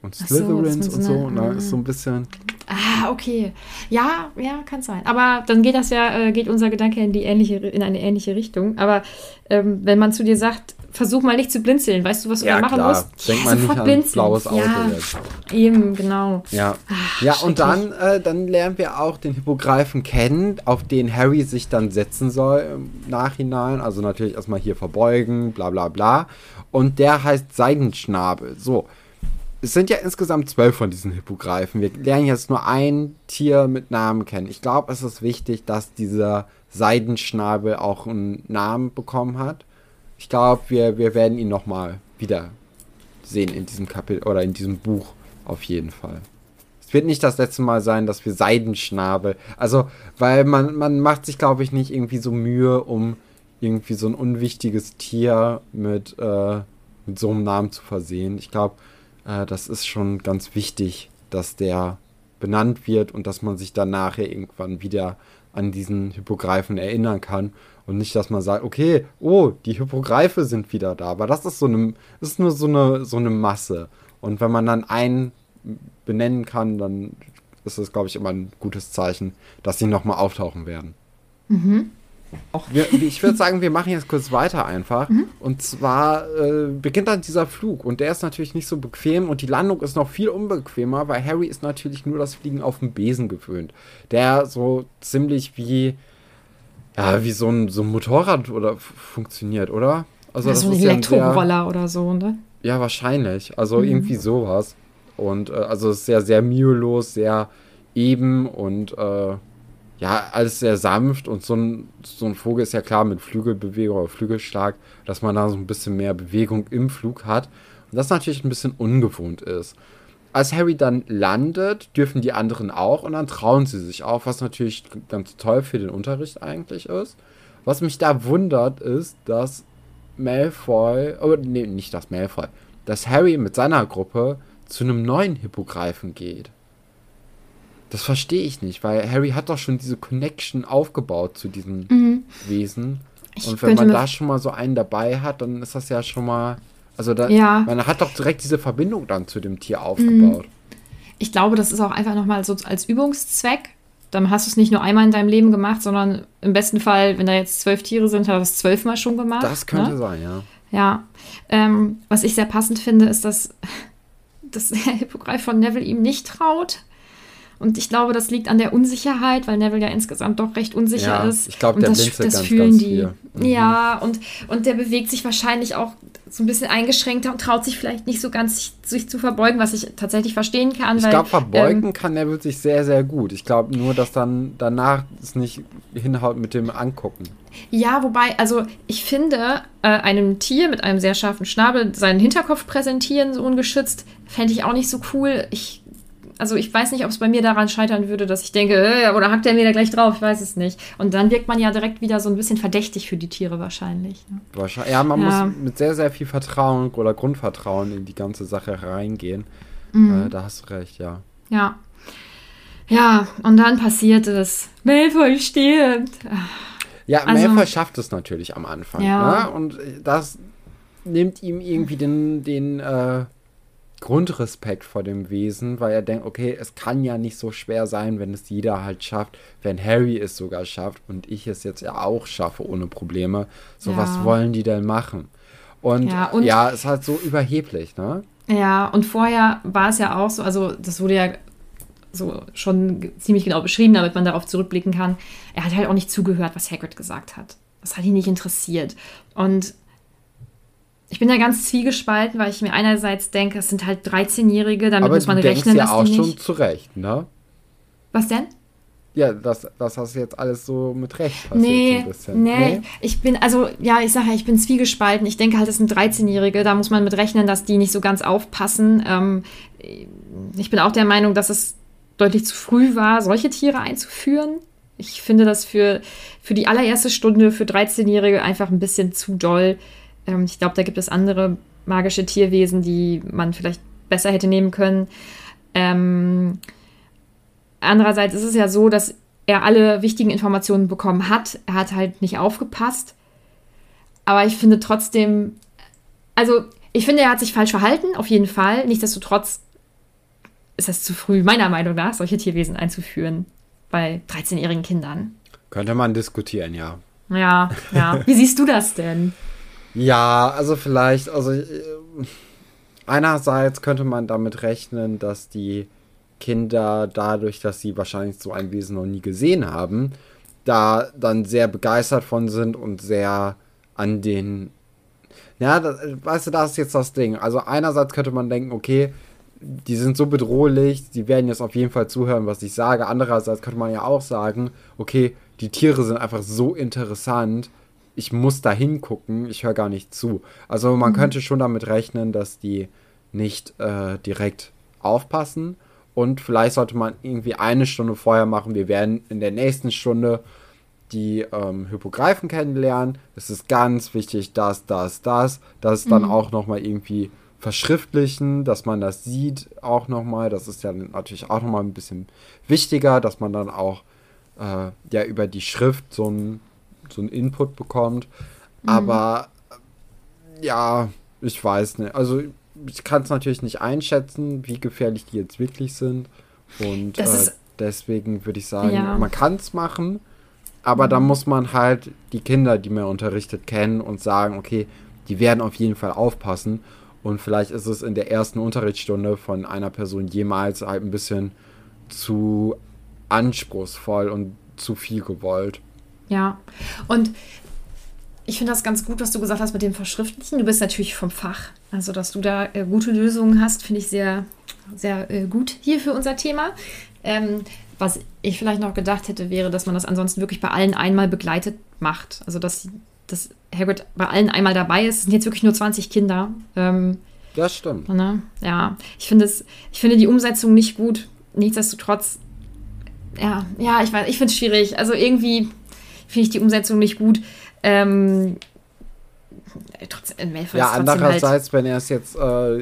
Und Slytherins so, und so, eine, na, ist so ein bisschen. Ah, okay. Ja, ja, kann sein. Aber dann geht das ja, äh, geht unser Gedanke in die ähnliche, in eine ähnliche Richtung. Aber ähm, wenn man zu dir sagt, versuch mal nicht zu blinzeln, weißt du, was du ja, da machen klar. musst? Denk ja, man nicht an blinzeln. blaues Auto ja, jetzt. Eben, genau. Ja. Ach, ja, und dann, äh, dann lernen wir auch den Hippogreifen kennen, auf den Harry sich dann setzen soll im Nachhinein. Also natürlich erstmal hier verbeugen, bla bla bla. Und der heißt Seidenschnabel. So es sind ja insgesamt zwölf von diesen Hippogreifen. Wir lernen jetzt nur ein Tier mit Namen kennen. Ich glaube, es ist wichtig, dass dieser Seidenschnabel auch einen Namen bekommen hat. Ich glaube, wir, wir werden ihn nochmal wieder sehen in diesem Kapitel oder in diesem Buch auf jeden Fall. Es wird nicht das letzte Mal sein, dass wir Seidenschnabel, also, weil man, man macht sich, glaube ich, nicht irgendwie so Mühe, um irgendwie so ein unwichtiges Tier mit, äh, mit so einem Namen zu versehen. Ich glaube, äh, das ist schon ganz wichtig, dass der benannt wird und dass man sich dann nachher irgendwann wieder an diesen Hippogreifen erinnern kann und nicht, dass man sagt, okay, oh, die Hippogreife sind wieder da, aber das ist so eine, ist nur so eine, so eine Masse. Und wenn man dann einen benennen kann, dann ist das, glaube ich, immer ein gutes Zeichen, dass sie nochmal auftauchen werden. Mhm. Wir, ich würde sagen, wir machen jetzt kurz weiter einfach. Mhm. Und zwar äh, beginnt dann dieser Flug. Und der ist natürlich nicht so bequem. Und die Landung ist noch viel unbequemer, weil Harry ist natürlich nur das Fliegen auf dem Besen gewöhnt. Der so ziemlich wie, ja, wie so ein, so ein Motorrad oder funktioniert, oder? Also, ja, das so ein Elektroroller oder so, ne? Ja, wahrscheinlich. Also mhm. irgendwie sowas. Und äh, also es ist sehr, sehr mühelos, sehr eben und äh, ja, alles sehr sanft und so ein, so ein Vogel ist ja klar mit Flügelbewegung oder Flügelschlag, dass man da so ein bisschen mehr Bewegung im Flug hat. Und das natürlich ein bisschen ungewohnt ist. Als Harry dann landet, dürfen die anderen auch und dann trauen sie sich auch, was natürlich ganz toll für den Unterricht eigentlich ist. Was mich da wundert, ist, dass Malfoy, oh, nee, nicht das Malfoy, dass Harry mit seiner Gruppe zu einem neuen Hippogreifen geht. Das verstehe ich nicht, weil Harry hat doch schon diese Connection aufgebaut zu diesem mhm. Wesen. Ich und wenn man da schon mal so einen dabei hat, dann ist das ja schon mal. Also da, ja. man hat doch direkt diese Verbindung dann zu dem Tier aufgebaut. Mhm. Ich glaube, das ist auch einfach nochmal so als Übungszweck. Dann hast du es nicht nur einmal in deinem Leben gemacht, sondern im besten Fall, wenn da jetzt zwölf Tiere sind, hat er es zwölfmal schon gemacht. Das könnte ne? sein, ja. Ja. Ähm, was ich sehr passend finde, ist, dass, dass der Hippogreif von Neville ihm nicht traut. Und ich glaube, das liegt an der Unsicherheit, weil Neville ja insgesamt doch recht unsicher ja, ist. Ich glaube, der das, blinzelt das ganz, fühlen ganz die. Mhm. Ja, und, und der bewegt sich wahrscheinlich auch so ein bisschen eingeschränkter und traut sich vielleicht nicht so ganz sich, sich zu verbeugen, was ich tatsächlich verstehen kann. Ich glaube, verbeugen ähm, kann Neville sich sehr, sehr gut. Ich glaube nur, dass dann danach es nicht hinhaut mit dem Angucken. Ja, wobei, also ich finde, äh, einem Tier mit einem sehr scharfen Schnabel seinen Hinterkopf präsentieren, so ungeschützt, fände ich auch nicht so cool. Ich also ich weiß nicht, ob es bei mir daran scheitern würde, dass ich denke, äh, oder hackt er mir da gleich drauf, ich weiß es nicht. Und dann wirkt man ja direkt wieder so ein bisschen verdächtig für die Tiere wahrscheinlich. Ne? Wahrscheinlich. Ja, man ja. muss mit sehr, sehr viel Vertrauen oder Grundvertrauen in die ganze Sache reingehen. Mhm. Äh, da hast du recht, ja. Ja. Ja, und dann passiert es. Malfoy stirbt. Ja, also, Malfoy schafft es natürlich am Anfang. Ja. Ne? Und das nimmt ihm irgendwie den, den äh, Grundrespekt vor dem Wesen, weil er denkt, okay, es kann ja nicht so schwer sein, wenn es jeder halt schafft, wenn Harry es sogar schafft und ich es jetzt ja auch schaffe ohne Probleme. So, ja. was wollen die denn machen? Und ja, und ja, ist halt so überheblich, ne? Ja, und vorher war es ja auch so, also das wurde ja so schon ziemlich genau beschrieben, damit man darauf zurückblicken kann. Er hat halt auch nicht zugehört, was Hagrid gesagt hat. Das hat ihn nicht interessiert. Und ich bin da ganz zwiegespalten, weil ich mir einerseits denke, es sind halt 13-Jährige, damit Aber muss man du rechnen, ja dass auch die schon nicht... zurecht, ne? Was denn? Ja, das, das hast du jetzt alles so mit Recht passiert nee, so nee, nee, ich bin, also, ja, ich sage ja, ich bin zwiegespalten. Ich denke halt, es sind 13-Jährige, da muss man mit rechnen, dass die nicht so ganz aufpassen. Ähm, ich bin auch der Meinung, dass es deutlich zu früh war, solche Tiere einzuführen. Ich finde das für, für die allererste Stunde für 13-Jährige einfach ein bisschen zu doll. Ähm, ich glaube, da gibt es andere magische Tierwesen, die man vielleicht besser hätte nehmen können. Ähm, andererseits ist es ja so, dass er alle wichtigen Informationen bekommen hat. Er hat halt nicht aufgepasst. Aber ich finde trotzdem, also ich finde, er hat sich falsch verhalten, auf jeden Fall. Nichtsdestotrotz ist es zu früh, meiner Meinung nach, solche Tierwesen einzuführen bei 13-jährigen Kindern. Könnte man diskutieren, ja. Ja, ja. Wie siehst du das denn? Ja, also vielleicht, also äh, einerseits könnte man damit rechnen, dass die Kinder dadurch, dass sie wahrscheinlich so ein Wesen noch nie gesehen haben, da dann sehr begeistert von sind und sehr an den. Ja, das, weißt du, das ist jetzt das Ding. Also einerseits könnte man denken, okay, die sind so bedrohlich, sie werden jetzt auf jeden Fall zuhören, was ich sage. Andererseits könnte man ja auch sagen, okay, die Tiere sind einfach so interessant, ich muss da hingucken, ich höre gar nicht zu. Also man mhm. könnte schon damit rechnen, dass die nicht äh, direkt aufpassen. Und vielleicht sollte man irgendwie eine Stunde vorher machen. Wir werden in der nächsten Stunde die ähm, Hypogreifen kennenlernen. Es ist ganz wichtig, das, das, das. Das dann mhm. auch nochmal irgendwie verschriftlichen, dass man das sieht auch nochmal. Das ist ja natürlich auch nochmal ein bisschen wichtiger, dass man dann auch äh, ja über die Schrift so ein so einen Input bekommt. Mhm. Aber ja, ich weiß nicht. Also ich kann es natürlich nicht einschätzen, wie gefährlich die jetzt wirklich sind. Und äh, deswegen würde ich sagen, ja. man kann es machen, aber mhm. da muss man halt die Kinder, die man unterrichtet, kennen und sagen, okay, die werden auf jeden Fall aufpassen. Und vielleicht ist es in der ersten Unterrichtsstunde von einer Person jemals halt ein bisschen zu anspruchsvoll und zu viel gewollt. Ja, und ich finde das ganz gut, was du gesagt hast mit dem Verschriftlichen. Du bist natürlich vom Fach. Also, dass du da äh, gute Lösungen hast, finde ich sehr, sehr äh, gut hier für unser Thema. Ähm, Was ich vielleicht noch gedacht hätte, wäre, dass man das ansonsten wirklich bei allen einmal begleitet macht. Also, dass, dass Hagrid bei allen einmal dabei ist. Es sind jetzt wirklich nur 20 Kinder. Ähm, das stimmt. Ne? Ja, ich finde, ich finde die Umsetzung nicht gut. Nichtsdestotrotz, ja, ja, ich weiß, ich finde es schwierig. Also irgendwie finde ich die Umsetzung nicht gut. Ähm, trotzdem, ja, andererseits, halt wenn er es jetzt äh,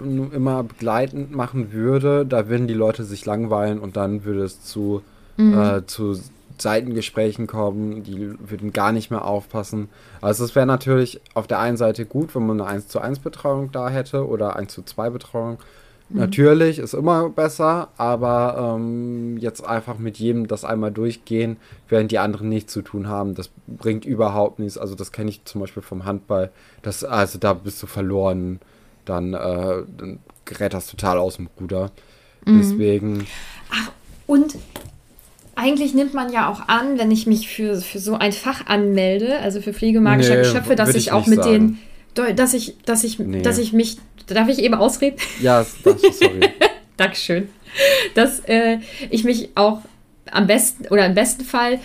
immer begleitend machen würde, da würden die Leute sich langweilen und dann würde es zu, mhm. äh, zu Seitengesprächen kommen, die würden gar nicht mehr aufpassen. Also es wäre natürlich auf der einen Seite gut, wenn man eine 1 zu 1 Betreuung da hätte oder 1 zu 2 Betreuung. Mhm. Natürlich ist immer besser, aber ähm, jetzt einfach mit jedem das einmal durchgehen, während die anderen nichts zu tun haben, das bringt überhaupt nichts. Also das kenne ich zum Beispiel vom Handball. Das, also da bist du verloren, dann, äh, dann gerät das total aus dem Ruder. Mhm. Deswegen. Ach, und eigentlich nimmt man ja auch an, wenn ich mich für, für so ein Fach anmelde, also für Pflegemagischer nee, Geschöpfe, dass ich, ich auch mit sagen. den, dass ich, dass ich, nee. dass ich mich Darf ich eben ausreden? Ja, sorry. Dankeschön. Dass äh, ich mich auch am besten oder im besten Fall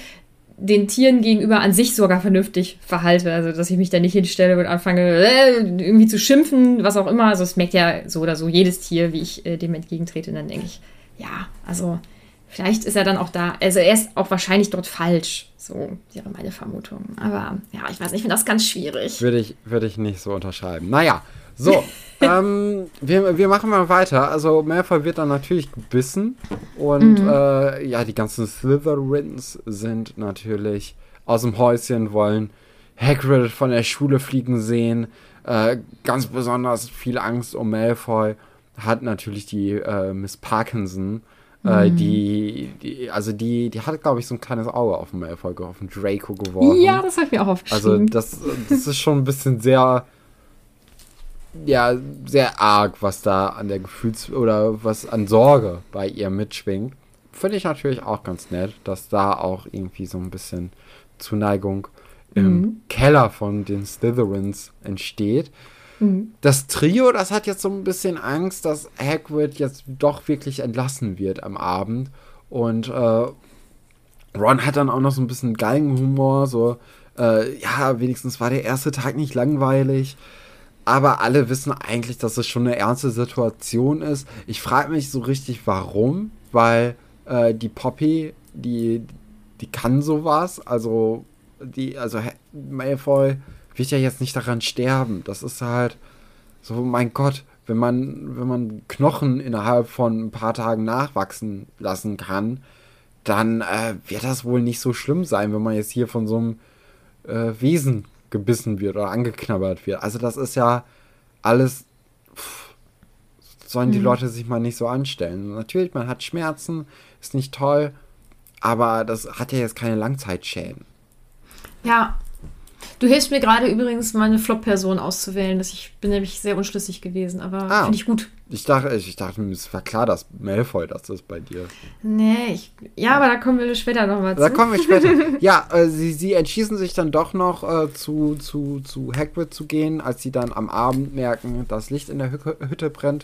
den Tieren gegenüber an sich sogar vernünftig verhalte. Also, dass ich mich da nicht hinstelle und anfange, äh, irgendwie zu schimpfen, was auch immer. Also, es merkt ja so oder so jedes Tier, wie ich äh, dem entgegentrete. Und dann denke ich, ja, also, vielleicht ist er dann auch da. Also, er ist auch wahrscheinlich dort falsch. So wäre meine Vermutung. Aber ja, ich weiß nicht, ich finde das ganz schwierig. Würde ich, würde ich nicht so unterschreiben. Naja, so, ähm, wir, wir machen mal weiter. Also Malfoy wird dann natürlich gebissen und mhm. äh, ja, die ganzen Slytherins sind natürlich aus dem Häuschen, wollen Hagrid von der Schule fliegen sehen. Äh, ganz besonders viel Angst um Malfoy hat natürlich die äh, Miss Parkinson. Äh, mhm. die, die, also die, die hat, glaube ich, so ein kleines Auge auf Malfoy, auf den Draco geworfen. Ja, das habe ich mir auch aufgeschrieben. Also das, das ist schon ein bisschen sehr ja sehr arg, was da an der Gefühls- oder was an Sorge bei ihr mitschwingt. Finde ich natürlich auch ganz nett, dass da auch irgendwie so ein bisschen Zuneigung im mhm. Keller von den Slytherins entsteht. Mhm. Das Trio, das hat jetzt so ein bisschen Angst, dass Hagrid jetzt doch wirklich entlassen wird am Abend. Und äh, Ron hat dann auch noch so ein bisschen Galgenhumor, so, äh, ja, wenigstens war der erste Tag nicht langweilig aber alle wissen eigentlich, dass es schon eine ernste Situation ist. Ich frage mich so richtig, warum, weil äh, die Poppy, die, die kann sowas, also die, also Malfoy wird ja jetzt nicht daran sterben. Das ist halt so, mein Gott, wenn man, wenn man Knochen innerhalb von ein paar Tagen nachwachsen lassen kann, dann äh, wird das wohl nicht so schlimm sein, wenn man jetzt hier von so einem äh, Wesen gebissen wird oder angeknabbert wird. Also das ist ja alles, pff, sollen die mhm. Leute sich mal nicht so anstellen. Natürlich, man hat Schmerzen, ist nicht toll, aber das hat ja jetzt keine Langzeitschäden. Ja, Du hilfst mir gerade übrigens, meine Flop-Person auszuwählen. ich bin nämlich sehr unschlüssig gewesen, aber ah, finde ich gut. Ich dachte, ich dachte, es war klar, dass Malfoy das ist bei dir. Nee, ich, ja, aber da kommen wir später nochmal zu. Da kommen wir später. ja, äh, sie, sie entschließen sich dann doch noch äh, zu, zu, zu Hagrid zu gehen, als sie dann am Abend merken, dass Licht in der Hütte brennt.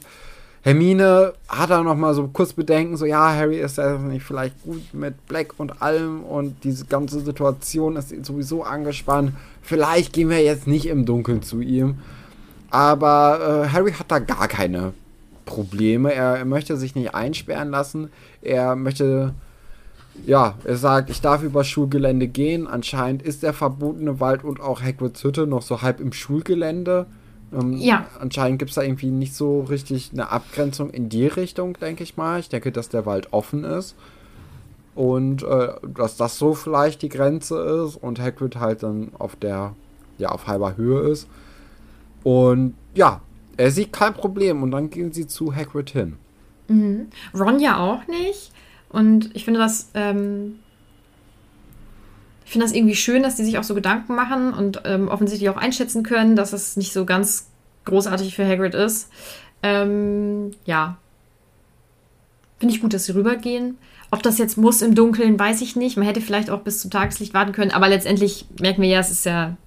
Hermine hat da noch mal so kurz Bedenken, so ja, Harry ist ja nicht vielleicht gut mit Black und allem und diese ganze Situation ist sowieso angespannt. Vielleicht gehen wir jetzt nicht im Dunkeln zu ihm. Aber äh, Harry hat da gar keine Probleme. Er, er möchte sich nicht einsperren lassen. Er möchte, ja, er sagt, ich darf über Schulgelände gehen. Anscheinend ist der verbotene Wald und auch Hagrids Hütte noch so halb im Schulgelände. Ähm, ja. Anscheinend gibt es da irgendwie nicht so richtig eine Abgrenzung in die Richtung, denke ich mal. Ich denke, dass der Wald offen ist. Und äh, dass das so vielleicht die Grenze ist und Hagrid halt dann auf der, ja, auf halber Höhe ist. Und ja, er sieht kein Problem und dann gehen sie zu Hagrid hin. Mhm. Ron ja auch nicht. Und ich finde das, ähm, ich finde das irgendwie schön, dass die sich auch so Gedanken machen und ähm, offensichtlich auch einschätzen können, dass es nicht so ganz großartig für Hagrid ist. Ähm, ja. Finde ich gut, dass sie rübergehen. Ob das jetzt muss im Dunkeln, weiß ich nicht. Man hätte vielleicht auch bis zum Tageslicht warten können, aber letztendlich merken wir ja, es ist ja.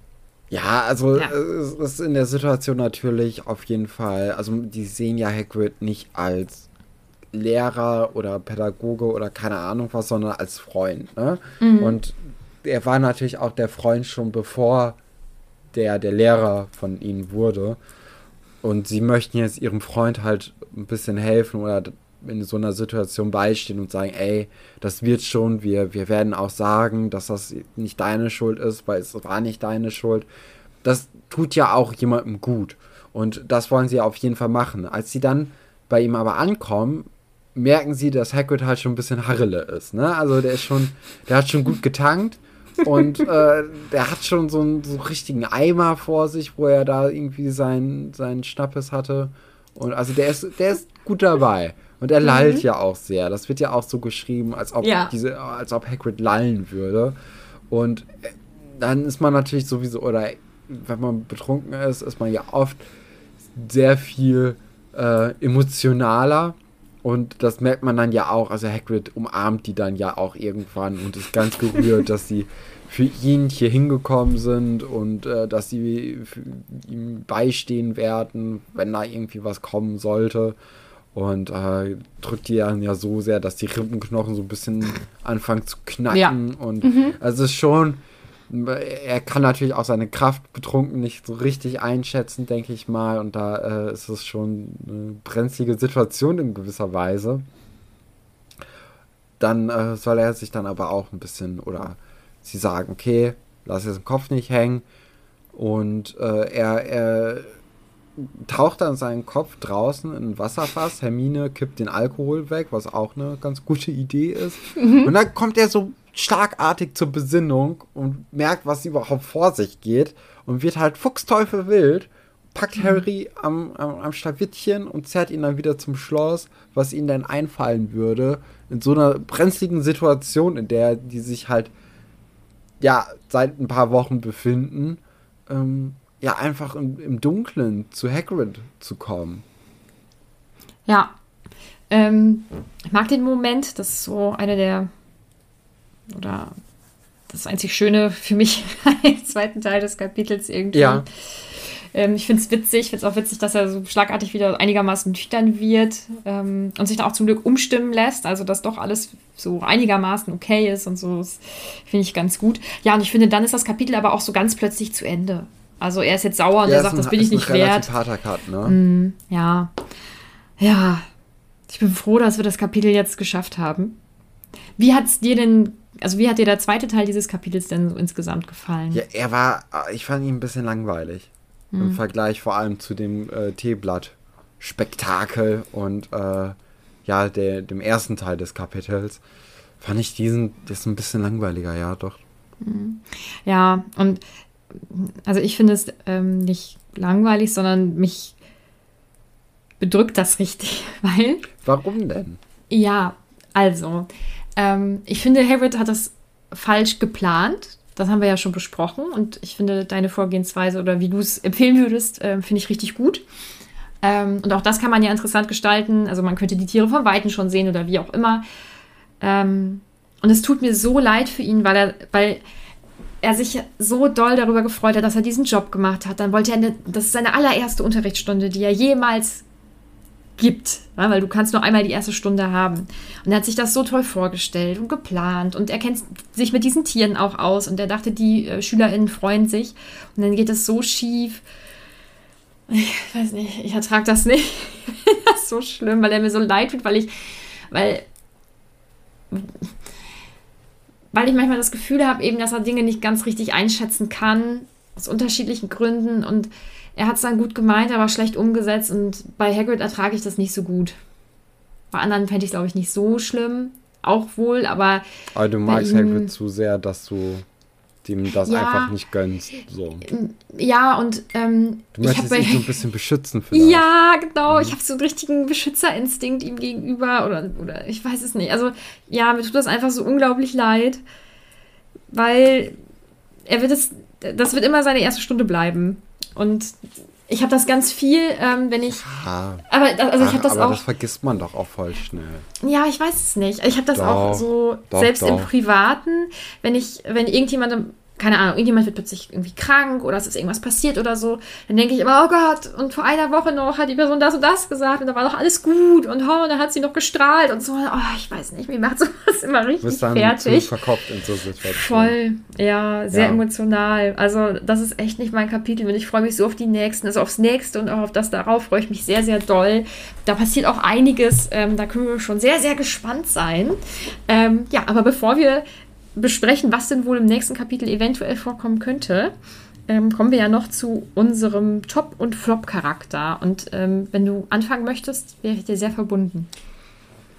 Ja, also ja. es ist in der Situation natürlich auf jeden Fall. Also die sehen ja Hagrid nicht als Lehrer oder Pädagoge oder keine Ahnung was, sondern als Freund. Ne? Mhm. Und er war natürlich auch der Freund schon bevor der der Lehrer von ihnen wurde. Und sie möchten jetzt ihrem Freund halt ein bisschen helfen oder in so einer Situation beistehen und sagen, ey, das wird schon, wir, wir werden auch sagen, dass das nicht deine Schuld ist, weil es war nicht deine Schuld. Das tut ja auch jemandem gut. Und das wollen sie auf jeden Fall machen. Als sie dann bei ihm aber ankommen, merken sie, dass Hagrid halt schon ein bisschen Harrele ist. Ne? Also der ist schon, der hat schon gut getankt und äh, der hat schon so einen so richtigen Eimer vor sich, wo er da irgendwie seinen, seinen Schnappes hatte. Und also der ist, der ist gut dabei. Und er lallt mhm. ja auch sehr. Das wird ja auch so geschrieben, als ob ja. diese, als ob Hagrid lallen würde. Und äh, dann ist man natürlich sowieso, oder wenn man betrunken ist, ist man ja oft sehr viel äh, emotionaler. Und das merkt man dann ja auch. Also Hagrid umarmt die dann ja auch irgendwann und ist ganz gerührt, dass sie für ihn hier hingekommen sind und äh, dass sie ihm beistehen werden, wenn da irgendwie was kommen sollte. Und äh, drückt die dann ja so sehr, dass die Rippenknochen so ein bisschen anfangen zu knacken. Ja. Und mhm. also es ist schon er kann natürlich auch seine Kraft betrunken nicht so richtig einschätzen, denke ich mal. Und da äh, ist es schon eine brenzlige Situation in gewisser Weise. Dann äh, soll er sich dann aber auch ein bisschen, oder sie sagen, okay, lass jetzt den Kopf nicht hängen. Und äh, er, er taucht dann seinen Kopf draußen in ein Wasserfass. Hermine kippt den Alkohol weg, was auch eine ganz gute Idee ist. Mhm. Und dann kommt er so schlagartig zur Besinnung und merkt, was überhaupt vor sich geht und wird halt fuchsteufel wild, packt mhm. Harry am, am, am Schlawittchen und zerrt ihn dann wieder zum Schloss, was ihm dann einfallen würde, in so einer brenzligen Situation, in der die sich halt ja seit ein paar Wochen befinden, ähm, ja einfach im, im Dunkeln zu Hagrid zu kommen. Ja. Ähm, ich mag den Moment, das ist so einer der oder das einzig Schöne für mich im zweiten Teil des Kapitels irgendwie. Ja. Ähm, ich finde es witzig, ich finde es auch witzig, dass er so schlagartig wieder einigermaßen nüchtern wird ähm, und sich dann auch zum Glück umstimmen lässt, also dass doch alles so einigermaßen okay ist und so, finde ich ganz gut. Ja, und ich finde, dann ist das Kapitel aber auch so ganz plötzlich zu Ende. Also er ist jetzt sauer und ja, er sagt, ein, das bin ich nicht wert. Cut, ne? Mm, ja. Ja. Ich bin froh, dass wir das Kapitel jetzt geschafft haben. Wie hat es dir denn also wie hat dir der zweite Teil dieses Kapitels denn so insgesamt gefallen? Ja, er war, ich fand ihn ein bisschen langweilig. Hm. Im Vergleich vor allem zu dem äh, Teeblatt-Spektakel und äh, ja, der, dem ersten Teil des Kapitels. Fand ich diesen, das ist ein bisschen langweiliger, ja, doch. Hm. Ja, und also ich finde es ähm, nicht langweilig, sondern mich bedrückt das richtig, weil. Warum denn? Ja, also, ähm, ich finde, Harriet hat das falsch geplant. Das haben wir ja schon besprochen. Und ich finde, deine Vorgehensweise oder wie du es empfehlen würdest, äh, finde ich richtig gut. Ähm, und auch das kann man ja interessant gestalten. Also man könnte die Tiere von Weitem schon sehen oder wie auch immer. Ähm, und es tut mir so leid für ihn, weil er, weil er sich so doll darüber gefreut hat, dass er diesen Job gemacht hat. Dann wollte er, eine, das ist seine allererste Unterrichtsstunde, die er jemals gibt, weil du kannst nur einmal die erste Stunde haben. Und er hat sich das so toll vorgestellt und geplant und er kennt sich mit diesen Tieren auch aus und er dachte, die äh, SchülerInnen freuen sich und dann geht es so schief. Ich weiß nicht, ich ertrage das nicht. das ist so schlimm, weil er mir so leid tut, weil ich, weil, weil ich manchmal das Gefühl habe, eben, dass er Dinge nicht ganz richtig einschätzen kann, aus unterschiedlichen Gründen und er hat es dann gut gemeint, aber schlecht umgesetzt und bei Hagrid ertrage ich das nicht so gut. Bei anderen fände ich es, glaube ich, nicht so schlimm. Auch wohl, aber. Aber du magst ihm, Hagrid zu sehr, dass du dem das ja, einfach nicht gönnst. So. Ja, und ähm, du möchtest ihn so ein bisschen beschützen vielleicht. Ja, genau. Mhm. Ich habe so einen richtigen Beschützerinstinkt ihm gegenüber oder, oder ich weiß es nicht. Also ja, mir tut das einfach so unglaublich leid, weil er wird es, das wird immer seine erste Stunde bleiben. Und ich habe das ganz viel, ähm, wenn ich. Ja, aber also ich habe das aber auch. das vergisst man doch auch voll schnell. Ja, ich weiß es nicht. Ich habe das doch, auch so doch, selbst doch. im Privaten, wenn ich, wenn irgendjemand keine Ahnung, irgendjemand wird plötzlich irgendwie krank oder es ist irgendwas passiert oder so, dann denke ich immer, oh Gott, und vor einer Woche noch hat die Person das und das gesagt und da war doch alles gut und, oh, und dann hat sie noch gestrahlt und so. Oh, ich weiß nicht, mir macht sowas immer richtig bist dann fertig. Verkopft in so Situationen. Voll, ja, sehr Ja. emotional. Also das ist echt nicht mein Kapitel und ich freue mich so auf die nächsten, also aufs nächste und auch auf das darauf freue ich mich sehr, sehr doll. Da passiert auch einiges, ähm, da können wir schon sehr, sehr gespannt sein. Ähm, ja, aber bevor wir besprechen, was denn wohl im nächsten Kapitel eventuell vorkommen könnte, ähm, kommen wir ja noch zu unserem Top- und Flop-Charakter. Und ähm, wenn du anfangen möchtest, wäre ich dir sehr verbunden.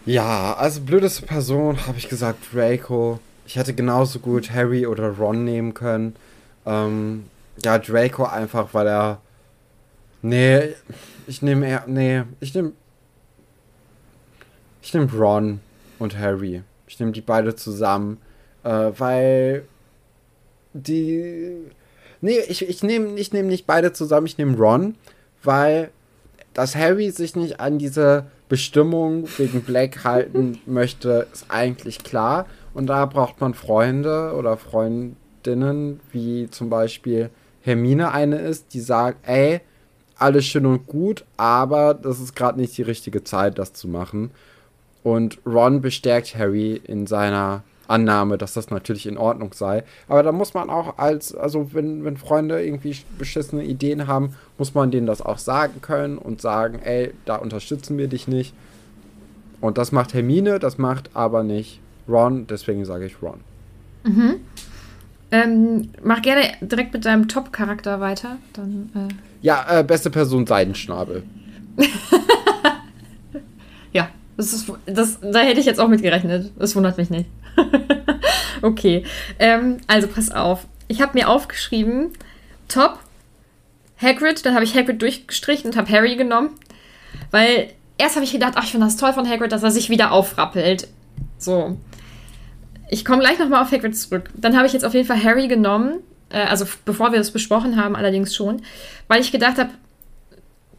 Ja, also blödeste Person habe ich gesagt Draco. Ich hätte genauso gut Harry oder Ron nehmen können. Ähm, ja, Draco einfach, weil er. Nee, ich nehme eher. Nee, ich nehme. Ich nehme Ron und Harry. Ich nehme die beide zusammen. Äh, weil. Die. Nee, ich, ich nehme ich nehm nicht beide zusammen, ich nehme Ron, weil dass Harry sich nicht an diese Bestimmung wegen Black halten möchte, ist eigentlich klar. Und da braucht man Freunde oder Freundinnen, wie zum Beispiel Hermine eine ist, die sagt, ey, alles schön und gut, aber das ist gerade nicht die richtige Zeit, das zu machen. Und Ron bestärkt Harry in seiner Annahme, dass das natürlich in Ordnung sei. Aber da muss man auch als, also wenn, wenn Freunde irgendwie beschissene Ideen haben, muss man denen das auch sagen können und sagen, ey, da unterstützen wir dich nicht. Und das macht Hermine, das macht aber nicht Ron, deswegen sage ich Ron. Ähm, mach gerne direkt mit deinem Top-Charakter weiter. Dann, äh, Ja, äh, beste Person Seidenschnabel. das ist, das, da hätte ich jetzt auch mit gerechnet. Das wundert mich nicht. okay, ähm, also pass auf. Ich habe mir aufgeschrieben, Top, Hagrid, dann habe ich Hagrid durchgestrichen und habe Harry genommen. Weil erst habe ich gedacht, ach, ich finde das toll von Hagrid, dass er sich wieder aufrappelt. So. Ich komme gleich nochmal auf Hagrid zurück. Dann habe ich jetzt auf jeden Fall Harry genommen. Äh, also bevor wir das besprochen haben, allerdings schon. Weil ich gedacht habe,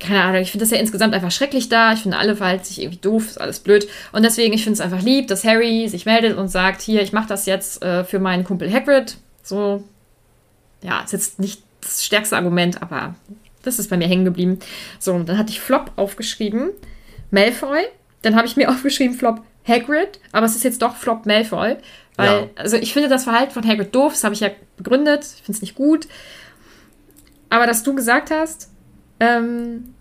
keine Ahnung, ich finde das ja insgesamt einfach schrecklich da. Ich finde, alle verhalten sich irgendwie doof, ist alles blöd. Und deswegen, ich finde es einfach lieb, dass Harry sich meldet und sagt, hier, ich mache das jetzt äh, für meinen Kumpel Hagrid. So, ja, ist jetzt nicht das stärkste Argument, aber das ist bei mir hängen geblieben. So, und dann hatte ich Flop aufgeschrieben, Malfoy. Dann habe ich mir aufgeschrieben Flop Hagrid, aber es ist jetzt doch Flop Malfoy. Weil, Ja. also ich finde das Verhalten von Hagrid doof, das habe ich ja begründet. Ich finde es nicht gut. Aber dass du gesagt hast, ähm,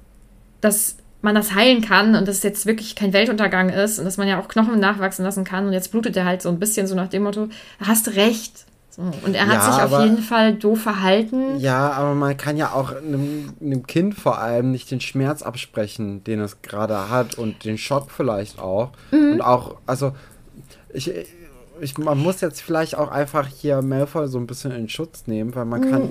dass man das heilen kann und dass es jetzt wirklich kein Weltuntergang ist und dass man ja auch Knochen nachwachsen lassen kann und jetzt blutet er halt so ein bisschen so nach dem Motto, hast recht. So, und er hat Ja, sich auf aber- jeden Fall doof verhalten. Ja, aber man kann ja auch einem, einem Kind vor allem nicht den Schmerz absprechen, den es gerade hat und den Schock vielleicht auch. Und auch, also, ich, ich, man muss jetzt vielleicht auch einfach hier Malfoy so ein bisschen in Schutz nehmen, weil man kann.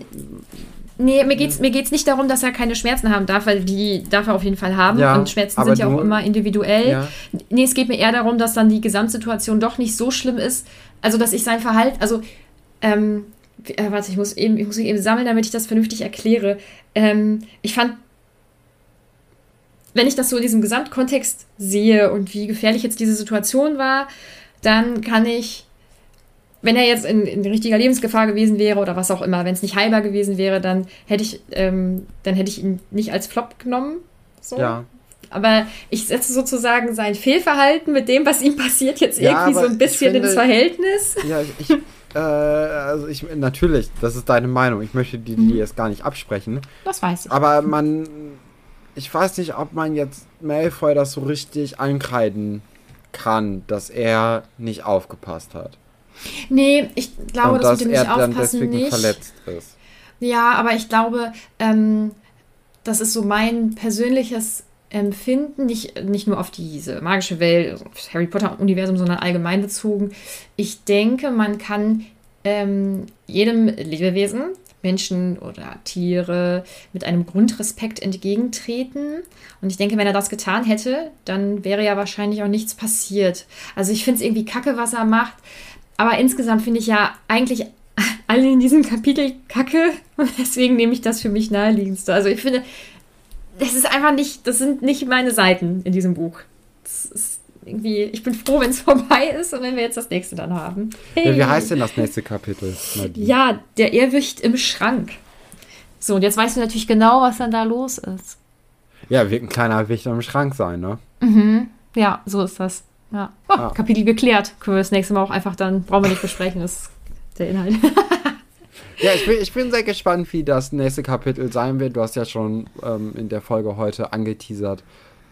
Nee, mir geht's, mir geht's nicht darum, dass er keine Schmerzen haben darf, weil die darf er auf jeden Fall haben. Ja, und Schmerzen sind ja auch immer individuell. Ja. Nee, es geht mir eher darum, dass dann die Gesamtsituation doch nicht so schlimm ist. Also, dass ich sein Verhalten, also, ähm, äh, warte, ich muss eben, ich muss mich eben sammeln, damit ich das vernünftig erkläre. Ähm, ich fand, wenn ich das so in diesem Gesamtkontext sehe und wie gefährlich jetzt diese Situation war, dann kann ich wenn er jetzt in, in richtiger Lebensgefahr gewesen wäre oder was auch immer, wenn es nicht heilbar gewesen wäre, dann hätte ich, ähm, dann hätte ich ihn nicht als Flop genommen. So. Ja. Aber ich setze sozusagen sein Fehlverhalten mit dem, was ihm passiert, jetzt Ja, irgendwie so ein bisschen finde- ins Verhältnis. Ja, ich, äh, also ich, natürlich, das ist deine Meinung. Ich möchte die, die jetzt gar nicht absprechen. Das weiß ich. Aber man, ich weiß nicht, ob man jetzt Malfoy das so richtig ankreiden kann, dass er nicht aufgepasst hat. Nee, ich glaube, und das dass mit dem nicht aufpassen deswegen nicht. verletzt ist. Ja, aber ich glaube, ähm, das ist so mein persönliches Empfinden, nicht, nicht nur auf diese magische Welt, also auf das Harry Potter-Universum, sondern allgemein bezogen. Ich denke, man kann ähm, jedem Lebewesen, Menschen oder Tiere, mit einem Grundrespekt entgegentreten. Und ich denke, wenn er das getan hätte, dann wäre ja wahrscheinlich auch nichts passiert. Also ich finde es irgendwie kacke, was er macht. Aber insgesamt finde ich ja eigentlich alle in diesem Kapitel kacke. Und deswegen nehme ich das für mich naheliegendste. Also ich finde, das ist einfach nicht, das sind nicht meine Seiten in diesem Buch. Das ist irgendwie, ich bin froh, wenn es vorbei ist und wenn wir jetzt das nächste dann haben. Hey. Ja, wie heißt denn das nächste Kapitel? Nadine? Ja, der Irrwicht im Schrank. So, und jetzt weißt du natürlich genau, was dann da los ist. Ja, wird ein kleiner Wicht im Schrank sein, ne? Mhm. Ja, so ist das. Ja. Oh, ah. Kapitel geklärt. Können wir das nächste Mal auch einfach dann, brauchen wir nicht besprechen, das ist der Inhalt. ja, ich bin, ich bin sehr gespannt, wie das nächste Kapitel sein wird. Du hast ja schon ähm, in der Folge heute angeteasert,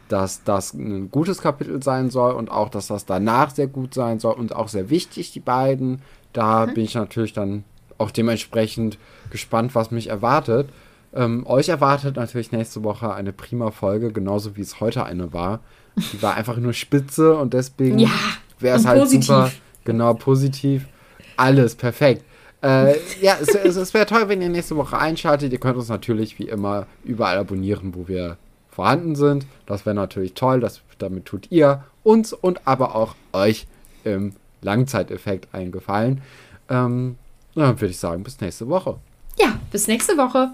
dass das ein gutes Kapitel sein soll und auch, dass das danach sehr gut sein soll und auch sehr wichtig, die beiden. Da mhm. bin ich natürlich dann auch dementsprechend gespannt, was mich erwartet. Ähm, euch erwartet natürlich nächste Woche eine prima Folge, genauso wie es heute eine war. Die war einfach nur spitze und deswegen ja, wäre es halt positiv. super, genau, positiv. Alles perfekt. Äh, ja, es, es, es wäre toll, wenn ihr nächste Woche einschaltet. Ihr könnt uns natürlich wie immer überall abonnieren, wo wir vorhanden sind. Das wäre natürlich toll. Das, damit tut ihr uns und aber auch euch im Langzeiteffekt eingefallen. Ähm, dann würde ich sagen, bis nächste Woche. Ja, bis nächste Woche.